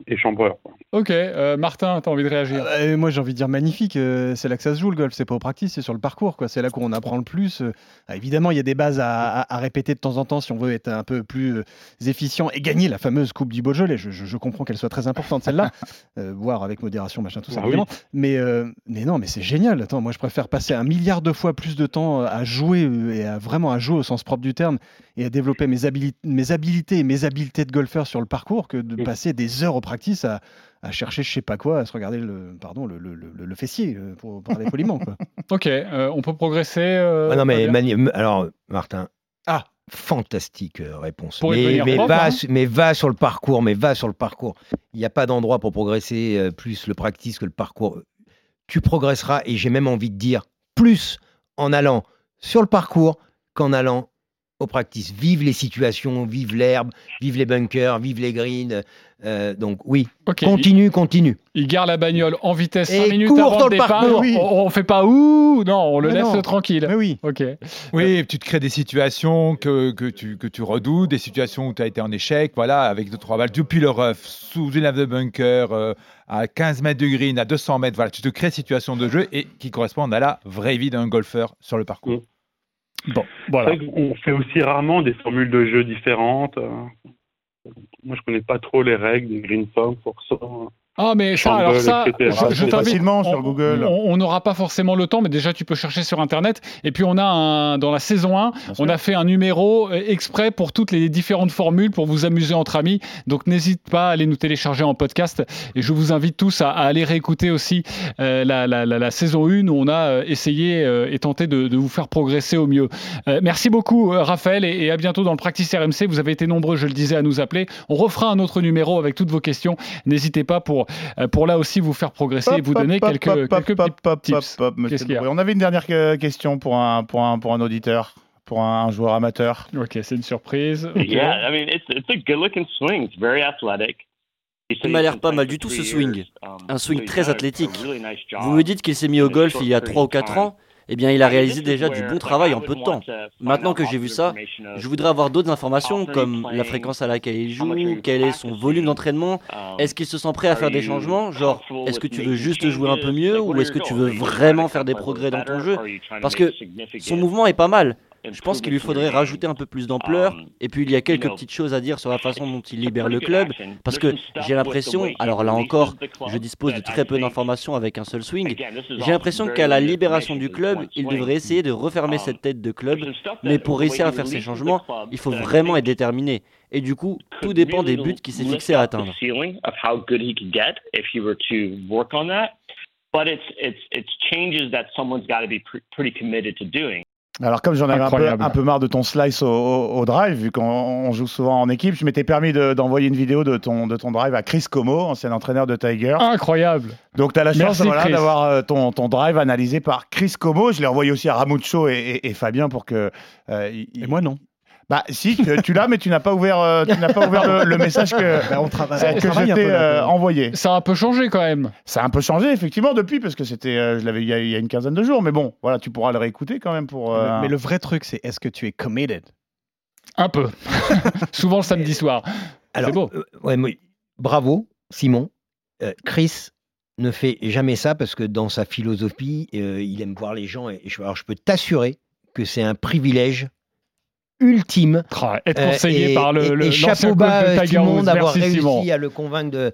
et chambreur. quoi. Ok, euh, Martin, t'as envie de réagir Euh, moi, j'ai envie de dire magnifique. euh, c'est là que ça se joue le golf. C'est pas au practice, c'est sur le parcours. quoi. C'est là qu'on apprend le plus. euh. Ah, évidemment, il y a des bases à, à- à répéter de temps en temps si on veut être un peu plus euh, efficient et gagner la fameuse Coupe du Beaujolais. Je, je- je comprends qu'elle soit très importante celle-là, [LAUGHS] euh, voire avec modération, machin, tout ça. Ah évidemment. Mais, euh, mais non, mais c'est génial. Attends, moi, je préfère passer un milliard de fois plus de temps à jouer euh, et à vraiment à jouer au sens propre du terme et à développer mes, habili- mes habilités et mes habiletés de golfeur sur le parcours que de passer des heures au practice practice à, à chercher je sais pas quoi, à se regarder le, pardon, le, le, le- le fessier, euh, pour parler poliment. Quoi. [LAUGHS] Ok, euh, on peut progresser. euh, Ah non, mais mani- alors, Martin. Ah Fantastique réponse. Pour mais, mais prof, va, hein. mais va sur le parcours, mais va sur le parcours. Il n'y a pas d'endroit pour progresser euh, plus le practice que le parcours. Tu progresseras, et j'ai même envie de dire plus en allant sur le parcours qu'en allant au practice. Vive les situations, vive l'herbe, vive les bunkers, vive les greens. Euh, donc oui, continue, continue. Il garde la bagnole en vitesse 5 Et minutes cours avant dans le départ. parcours. Oui. On, on fait pas ouh, non, on le Mais laisse non. tranquille. Mais oui. Ok. Oui, tu te crées des situations que, que, tu, que tu redoutes, des situations où tu as été en échec, voilà, avec deux, trois balles depuis le rough, sous une lave de bunker, euh, à 15 mètres de green, à 200 mètres, voilà, tu te crées des situations de jeu et qui correspondent à la vraie vie d'un golfeur sur le parcours. Bon, voilà. C'est vrai qu'on fait aussi rarement des formules de jeu différentes. Moi, je connais pas trop les règles des green form pour ça. Ah mais ça, alors ça, etc. je, je facilement sur on- Google. On on n'aura pas forcément le temps, mais déjà tu peux chercher sur internet. Et puis on a un, dans la saison 1, on a fait un numéro euh, exprès pour toutes les différentes formules pour vous amuser entre amis. Donc n'hésite pas à aller nous télécharger en podcast. Et je vous invite tous à, à aller réécouter aussi euh, la, la- la- la saison 1 où on a euh, essayé euh, et tenté de, de vous faire progresser au mieux. Euh, merci beaucoup Raphaël et, et à bientôt dans le Practice RMC. Vous avez été nombreux, je le disais, à nous appeler. On refera un autre numéro avec toutes vos questions. N'hésitez pas pour, euh, pour là aussi vous faire progresser et vous donner quelques, hop, quelques tips. Qu'est-ce qu'il y a. On avait une dernière euh, question pour un, pour un, pour un auditeur, pour un, un joueur amateur. Ok, c'est une surprise. Ok. Yeah, I mean, it's, it's a good looking swing. It's very athletic. Il m'a l'air pas mal du tout ce swing. Un swing très athlétique. Vous me dites qu'il s'est mis au golf il y a 3 ou 4 ans Eh bien, il a réalisé déjà du bon travail en peu de temps. Maintenant que j'ai vu ça, je voudrais avoir d'autres informations comme la fréquence à laquelle il joue, quel est son volume d'entraînement, est-ce qu'il se sent prêt à faire des changements Genre, est-ce que tu veux juste jouer un peu mieux ou est-ce que tu veux vraiment faire des progrès dans ton jeu? Parce que son mouvement est pas mal. Je pense qu'il lui faudrait rajouter un peu plus d'ampleur. Et puis il y a quelques petites choses à dire sur la façon dont il libère le club. Parce que j'ai l'impression, alors là encore, je dispose de très peu d'informations avec un seul swing. J'ai l'impression qu'à la libération du club, il devrait essayer de refermer cette tête de club. Mais pour réussir à faire ces changements, il faut vraiment être déterminé. Et du coup, tout dépend des buts qu'il s'est fixé à atteindre. But it's it's it's changes that someone's got to be pre- pretty committed to doing. Alors comme j'en avais un peu, Incroyable. un peu marre de ton slice au, au- au drive, vu qu'on on joue souvent en équipe, je m'étais permis de- d'envoyer une vidéo de ton, de ton drive à Chris Como, ancien entraîneur de Tiger. Incroyable. Donc tu as la chance voilà, d'avoir euh, ton, ton drive analysé par Chris Como. Je l'ai envoyé aussi à Ramucho et, et- et Fabien pour que... euh, il- Et moi, non. Bah si, tu l'as, mais tu n'as pas ouvert, euh, tu n'as pas ouvert le, le message que, Bah, on travaille, on que je t'ai euh, envoyé. Ça a un peu changé quand même. Ça a un peu changé effectivement depuis, parce que c'était, euh, je l'avais il y, a, il y a une quinzaine de jours, mais bon, voilà, tu pourras le réécouter quand même pour... euh, Mais le vrai truc, c'est est-ce que tu es committed? Un peu. [LAUGHS] Souvent le samedi soir. Alors, beau. euh, ouais, mais bravo, Simon. Euh, Chris ne fait jamais ça parce que dans sa philosophie, euh, il aime voir les gens. Et je, alors, je peux t'assurer que c'est un privilège ultime. Ah, être Euh, conseillé et- par le, et- le et chapeau bas, de euh, Tiger Woods. d'avoir réussi Simon. à le convaincre de,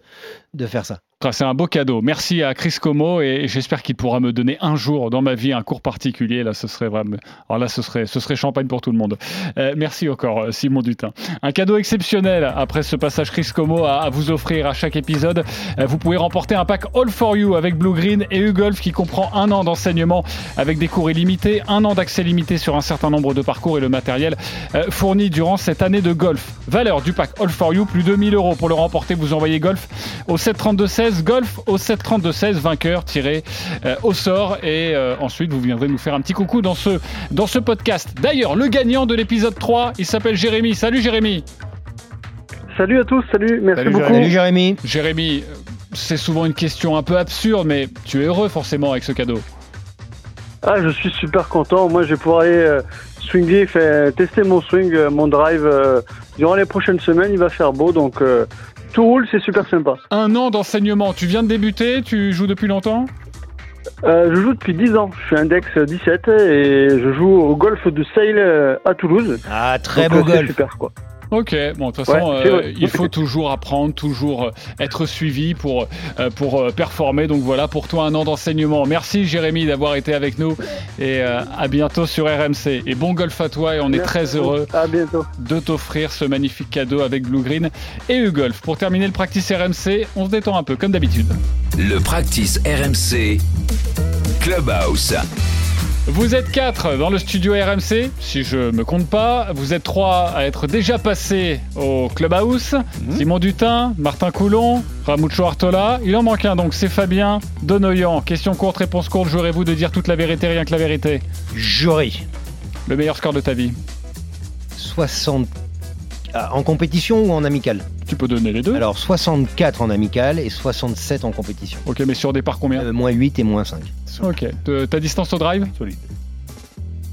de faire ça. C'est un beau cadeau. Merci à Chris Como et j'espère qu'il pourra me donner un jour dans ma vie un cours particulier. Là, ce serait vraiment. Alors là, ce serait, ce serait champagne pour tout le monde. Euh, merci encore, euh, Simon Dutin. Un cadeau exceptionnel après ce passage Chris Como à, vous offrir à chaque épisode. Euh, vous pouvez remporter un pack All for You avec Blue Green et U-Golf qui comprend un an d'enseignement avec des cours illimités, un an d'accès limité sur un certain nombre de parcours et le matériel fourni durant cette année de golf. Valeur du pack All for You, plus de 1000 euros. Pour le remporter, vous envoyez golf au 732-16, golf au 732-16, vainqueur tiré euh, au sort. Et euh, ensuite, vous viendrez nous faire un petit coucou dans ce, dans ce podcast. D'ailleurs, le gagnant de l'épisode 3, il s'appelle Jérémy. Salut Jérémy Salut à tous, salut, merci Salut, beaucoup. Jérémy. Salut Jérémy. Jérémy, euh, c'est souvent une question un peu absurde, mais tu es heureux forcément avec ce cadeau. Ah, je suis super content. Moi, je vais pouvoir aller euh, swinger, faire, tester mon swing, euh, mon drive euh, durant les prochaines semaines. Il va faire beau, donc tout roule, c'est super sympa. Un an d'enseignement, tu viens de débuter, tu joues depuis longtemps? Euh, je joue depuis 10 ans. Je suis index 17 et je joue au golf de Sale euh, à Toulouse. Ah, très Donc, beau euh, golf. super, quoi. Ok, bon, de toute façon, Ouais, euh, [LAUGHS] il faut toujours apprendre, toujours euh, être suivi pour, euh, pour performer. Donc voilà, pour toi, un an d'enseignement. Merci Jérémy d'avoir été avec nous et euh, à bientôt sur RMC. Et bon golf à toi et on est très heureux À bientôt. de t'offrir ce magnifique cadeau avec Blue Green et U-Golf. Pour terminer le practice RMC, on se détend un peu comme d'habitude. Le practice RMC Clubhouse. Vous êtes 4 dans le studio RMC, si je me compte pas. Vous êtes 3 à être déjà passés au Clubhouse. Simon Dutin, Martin Coulon, Ramucho Artola. Il en manque un donc, c'est Fabien Donoyan. Question courte, réponse courte. Jurez-vous de dire toute la vérité, rien que la vérité? Juré. Le meilleur score de ta vie 60. Ah, en compétition ou en amical Tu peux donner les deux. Alors 64 en amical et 67 en compétition. Ok, mais sur départ combien Euh, Moins 8 et moins 5. Ok. Te- ta distance au drive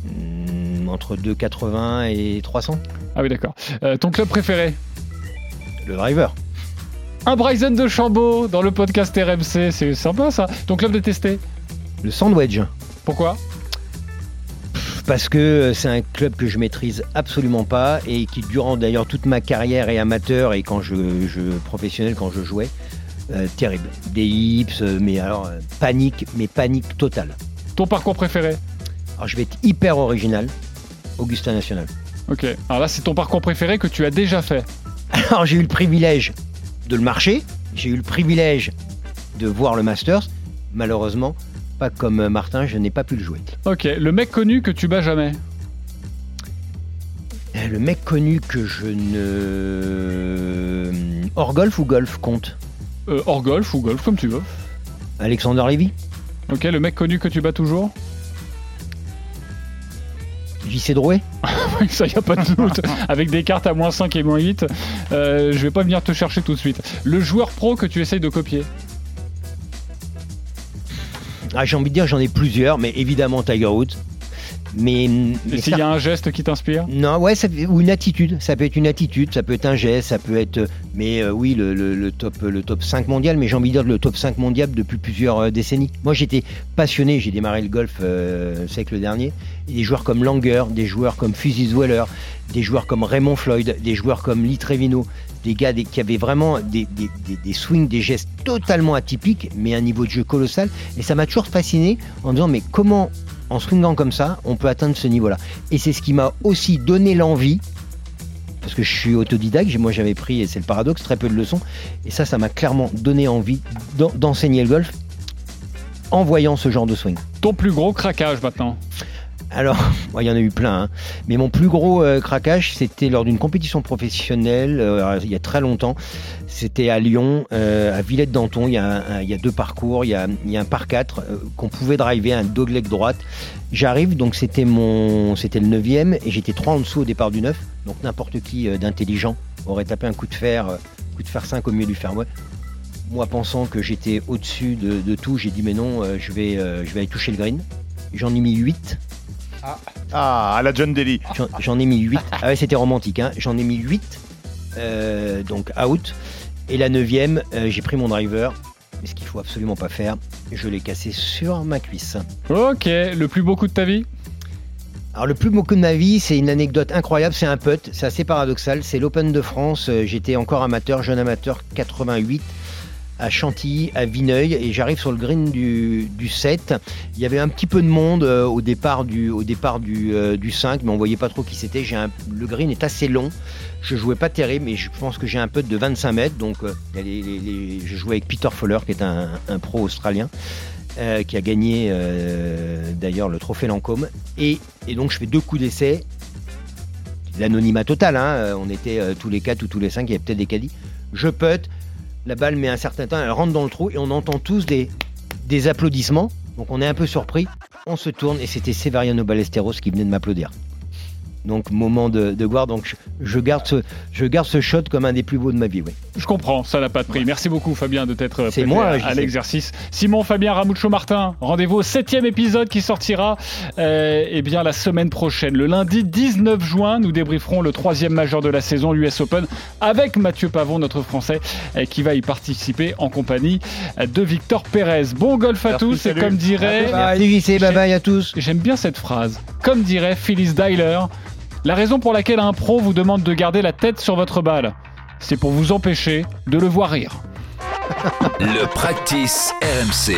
Hmm, entre 2,80 et 300. Ah oui, d'accord. Euh, ton club préféré Le driver. Un Bryson de Chambaud dans le podcast RMC, c'est sympa ça. Ton club détesté Le Sandwedge. Pourquoi Parce que c'est un club que je maîtrise absolument pas et qui, durant d'ailleurs toute ma carrière et amateur et quand je, je professionnel, quand je jouais, euh, terrible. Des hips, euh, mais alors euh, panique, mais panique totale. Ton parcours préféré? Alors je vais être hyper original. Augustin National. Ok. Alors là, c'est ton parcours préféré que tu as déjà fait. Alors j'ai eu le privilège de le marcher, j'ai eu le privilège de voir le Masters. Malheureusement, pas comme euh, Martin, je n'ai pas pu le jouer. Ok. Le mec connu que tu bats jamais Euh, Le mec connu que je ne... Hors golf ou golf compte? Euh, Hors golf ou golf, comme tu veux. Alexander Lévy Ok. Le mec connu que tu bats toujours JC Drouet [LAUGHS] ça, y a pas de doute. Avec des cartes à moins 5 et moins 8, euh, je vais pas venir te chercher tout de suite. Le joueur pro que tu essayes de copier ah, J'ai envie de dire j'en ai plusieurs, mais évidemment Tiger Woods. Mais, s'il y a un geste qui t'inspire Non, ouais, ça, ou une attitude. Ça peut être une attitude, ça peut être un geste, ça peut être. Mais euh, oui, le, le- le top, le top 5 mondial, mais j'ai envie de dire le top 5 mondial depuis plusieurs euh, décennies. Moi, j'étais passionné, j'ai démarré le golf euh, le siècle dernier. Et des joueurs comme Langer, des joueurs comme Fuzzy Dweller, des joueurs comme Raymond Floyd, des joueurs comme Lee Trevino, des gars qui avaient vraiment des, swings, des gestes totalement atypiques, mais un niveau de jeu colossal. Et ça m'a toujours fasciné en disant, mais comment, en swingant comme ça, on peut atteindre ce niveau-là? Et c'est ce qui m'a aussi donné l'envie parce que je suis autodidacte, moi j'avais pris, et c'est le paradoxe, très peu de leçons, et ça, ça m'a clairement donné envie d'en- d'enseigner le golf en voyant ce genre de swing. Ton plus gros craquage maintenant? Alors, [LAUGHS] il y en a eu plein, hein. mais mon plus gros euh, craquage, c'était lors d'une compétition professionnelle, euh, il y a très longtemps. C'était à Lyon, euh, à Villette d'Anton. Il y, a deux parcours, il y a, un par 4 qu'on pouvait driver, un dogleg droite. J'arrive, donc c'était mon, c'était le 9 et j'étais trois en dessous au départ du 9. Donc n'importe qui d'intelligent aurait tapé un coup de fer, coup de fer 5 au milieu du fairway. Moi, pensant que j'étais au-dessus de, tout, j'ai dit mais non, je, vais, je vais aller toucher le green. J'en ai mis 8. Ah, à la John Daly. J'en- ai mis 8. Ah ouais, c'était romantique. Hein. J'en ai mis 8. euh, donc out. Et la neuvième, euh, j'ai pris mon driver. Mais ce qu'il faut absolument pas faire, je l'ai cassé sur ma cuisse. Ok, le plus beau coup de ta vie? Alors le plus beau coup de ma vie, c'est une anecdote incroyable, c'est un putt, c'est assez paradoxal, c'est l'Open de France, Euh, j'étais encore amateur, jeune amateur, 88, à Chantilly, à Vineuil, et j'arrive sur le green du, du 7. Il y avait un petit peu de monde euh, au départ du, au départ du, euh, du 5, mais on voyait pas trop qui c'était. Le green est assez long, je jouais pas terrible, mais je pense que j'ai un putt de 25 mètres, donc euh, je jouais avec Peter Fowler, qui est un, un pro australien. qui a gagné d'ailleurs le trophée Lancôme. Et, et donc je fais deux coups d'essai. L'anonymat total, hein, on était tous les quatre ou tous les cinq, il y avait peut-être des caddies. Je putt, la balle met un certain temps, elle rentre dans le trou et on entend tous des, applaudissements. Donc on est un peu surpris, on se tourne et c'était Severiano Ballesteros qui venait de m'applaudir. Donc moment de, de gloire, donc je, je garde ce, je garde ce shot comme un des plus beaux de ma vie. Oui. Je comprends, ça n'a pas de prix. Merci beaucoup Fabien de t'être prêté moi, à, l'exercice. Simon, Fabien, Ramucho, Martin, rendez-vous au septième épisode qui sortira euh, eh bien, la semaine prochaine. Le lundi 19 juin, nous débrieferons le troisième majeur de la saison, l'US Open, avec Mathieu Pavon, notre Français, euh, qui va y participer en compagnie de Victor Pérez. Bon golf à Merci, tous et comme dirait... Bye, JC, bye bye à tous. J'aime bien cette phrase. Comme dirait Phyllis Dyler, La raison pour laquelle un pro vous demande de garder la tête sur votre balle, c'est pour vous empêcher de le voir rire. Le practice RMC.